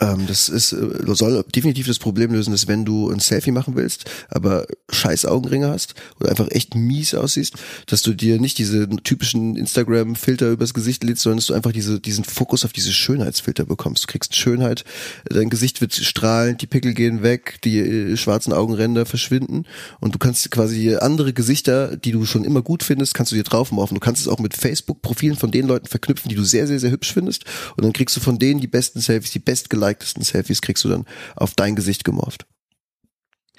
Ähm, das ist, äh, soll definitiv das Problem lösen, dass wenn du ein Selfie machen willst, aber scheiß Augenringe hast oder einfach echt mies aussiehst, dass du dir nicht diese typischen Instagram-Filter übers Gesicht lädst, sondern dass du einfach diese, diesen Fokus auf diese Schönheitsfilter bekommst. Du kriegst Schönheit, dein Gesicht wird strahlend, die Pickel gehen weg, die äh, schwarzen Augenränder verschwinden und du kannst quasi andere Gesichter, die du schon immer gut findest, kannst du dir draufmorfen. Du kannst es auch mit Facebook-Profilen von den Leuten verknüpfen, die du sehr, sehr, sehr hübsch findest und dann kriegst du von denen die besten Selfies, die bestgelikedesten Selfies kriegst du dann auf dein Gesicht gemorft.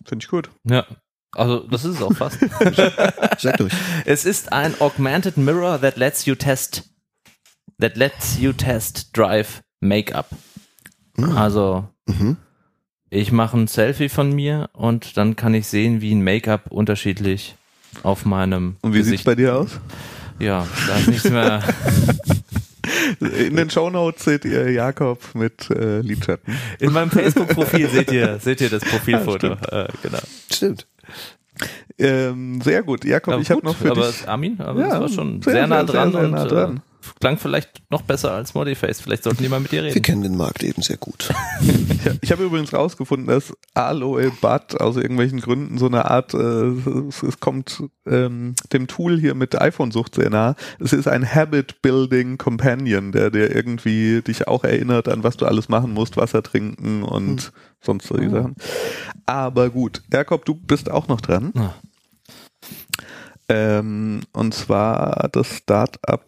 Finde ich gut. Ja, also das ist es auch fast. <laughs> Sag durch. es ist ein augmented mirror that lets you test that lets you test drive Make-up. Also Mhm. ich mache ein Selfie von mir und dann kann ich sehen, wie ein Make-up unterschiedlich auf meinem Und wie sieht's Gesicht bei dir aus? Ja, da ist nichts mehr. <laughs> In den Shownotes seht ihr Jakob mit äh, Lidschatten. In meinem Facebook-Profil seht ihr, seht ihr das Profilfoto. <laughs> äh, genau. Stimmt. Ähm, sehr gut. Jakob, Aber ich habe noch für aber dich. Armin, aber Ja, das war schon sehr, sehr, nah sehr, dran sehr, sehr und nah dran. Äh, klang vielleicht noch besser als Modiface. Vielleicht sollten die mal mit dir Wir reden. kennen den Markt eben sehr gut. Ich, ich habe übrigens rausgefunden, dass Aloe Bud aus irgendwelchen Gründen so eine Art, äh, es, es kommt ähm, dem Tool hier mit iPhone-Sucht sehr nah. Es ist ein Habit-Building Companion, der dir irgendwie dich auch erinnert an, was du alles machen musst, Wasser trinken und sonst solche Sachen. Aber gut, Jakob, du bist auch noch dran. Ah. Ähm, und zwar das Startup,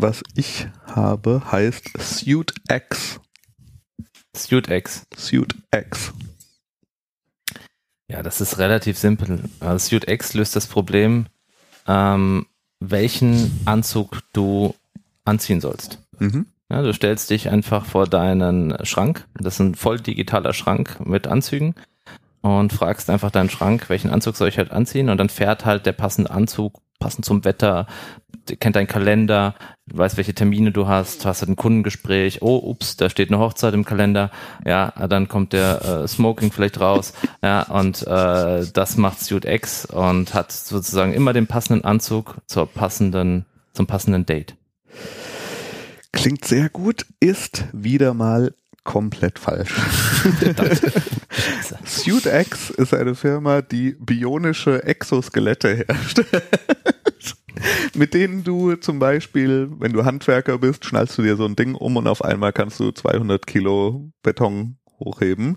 was ich habe, heißt Suit X. Suit X. Suit X. Ja, das ist relativ simpel. Also Suit X löst das Problem, ähm, welchen Anzug du anziehen sollst. Mhm. Ja, du stellst dich einfach vor deinen Schrank. Das ist ein voll digitaler Schrank mit Anzügen und fragst einfach deinen Schrank, welchen Anzug soll ich halt anziehen und dann fährt halt der passende Anzug, passend zum Wetter, kennt deinen Kalender, weiß, welche Termine du hast, hast ein Kundengespräch, oh, ups, da steht eine Hochzeit im Kalender, ja, dann kommt der äh, Smoking vielleicht raus, ja, und äh, das macht Suit X und hat sozusagen immer den passenden Anzug zur passenden, zum passenden Date. Klingt sehr gut, ist wieder mal komplett falsch. <laughs> <laughs> Suit X ist eine Firma, die bionische Exoskelette herstellt. <laughs> Mit denen du zum Beispiel, wenn du Handwerker bist, schnallst du dir so ein Ding um und auf einmal kannst du 200 Kilo Beton hochheben.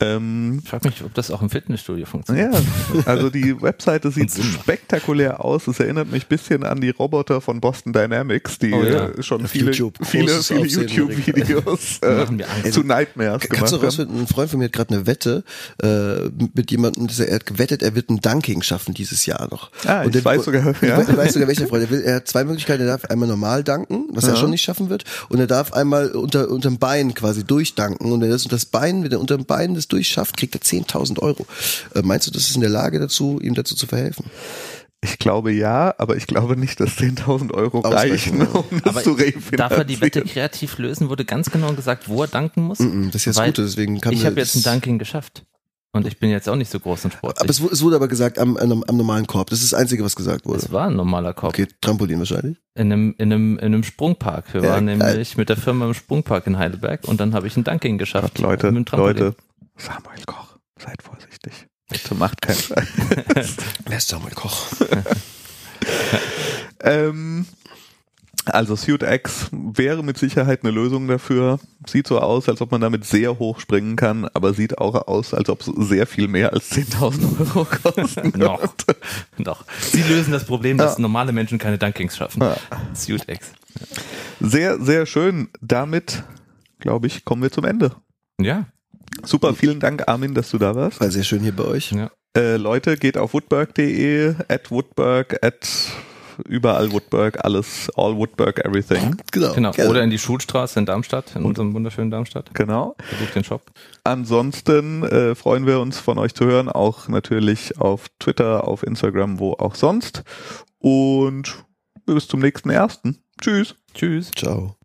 Ähm, Ich frage mich, ob das auch im Fitnessstudio funktioniert. ja, also die <laughs> Webseite sieht spektakulär aus. Es erinnert mich ein bisschen an die Roboter von Boston Dynamics, die Oh ja. äh, schon Auf viele, YouTube. viele, viele YouTube-Videos äh, zu Nightmares Kannst du gemacht haben. rausfinden, ein Freund von mir hat gerade eine Wette äh, mit jemandem, er, er hat gewettet, er wird ein Dunking schaffen dieses Jahr noch. Ah, ich der- weiß sogar, ich ja. Ich weiß sogar, welcher Freund. Er, will, er hat zwei Möglichkeiten. Er darf einmal normal danken, was er Ja. schon nicht schaffen wird, und er darf einmal unter unterm Bein quasi durchdanken. Und er das unter das Bein, wenn er unter dem Bein das durchschafft, kriegt er 10.000 Euro. Äh, meinst du, das ist in der Lage dazu, ihm dazu zu verhelfen? Ich glaube ja, aber ich glaube nicht, dass 10.000 Euro Ausreichen, reichen, um das Aber zu refinanzieren. darf er die Wette kreativ lösen? Wurde ganz genau gesagt, wo er danken muss? Mm, mm, Das ist jetzt gut, deswegen kann ich habe jetzt ein Dunking geschafft. Und ich bin jetzt auch nicht so groß und sportlich. Aber es, wu- es wurde aber gesagt am, am, am normalen Korb. Das ist das Einzige, was gesagt wurde. es war ein normaler Korb. Okay, Trampolin wahrscheinlich. In einem, in einem, in einem Sprungpark. Wir Ja, waren geil. nämlich mit der Firma im Sprungpark in Heidelberg und dann habe ich ein Dunking geschafft. Gott, Leute, mit dem Trampolin. Leute, Samuel Koch, seid vorsichtig. Bitte macht keinen Scheiß. <laughs> Wer ist Samuel Koch? <laughs> ähm, also Suit X wäre mit Sicherheit eine Lösung dafür. Sieht so aus, als ob man damit sehr hoch springen kann, aber sieht auch aus, als ob es sehr viel mehr als 10.000 Euro kosten <laughs> Noch. Doch. Sie lösen das Problem, dass Ja. normale Menschen keine Dunkings schaffen. Ja. Suit X. Sehr, sehr schön. Damit, glaube ich, kommen wir zum Ende. Ja. Super, vielen Dank, Armin, dass du da warst. War sehr schön hier bei euch. ja. Äh, Leute, geht auf woodberg.de, at woodberg, at überall Woodberg, alles, all Woodberg, everything. Genau. Genau. gerne. Oder in die Schulstraße in Darmstadt, in unserem wunderschönen Darmstadt. Genau. Besucht den Shop. Ansonsten äh, freuen wir uns von euch zu hören, auch natürlich auf Twitter, auf Instagram, wo auch sonst. Und bis zum nächsten ersten. Tschüss. Tschüss. Ciao.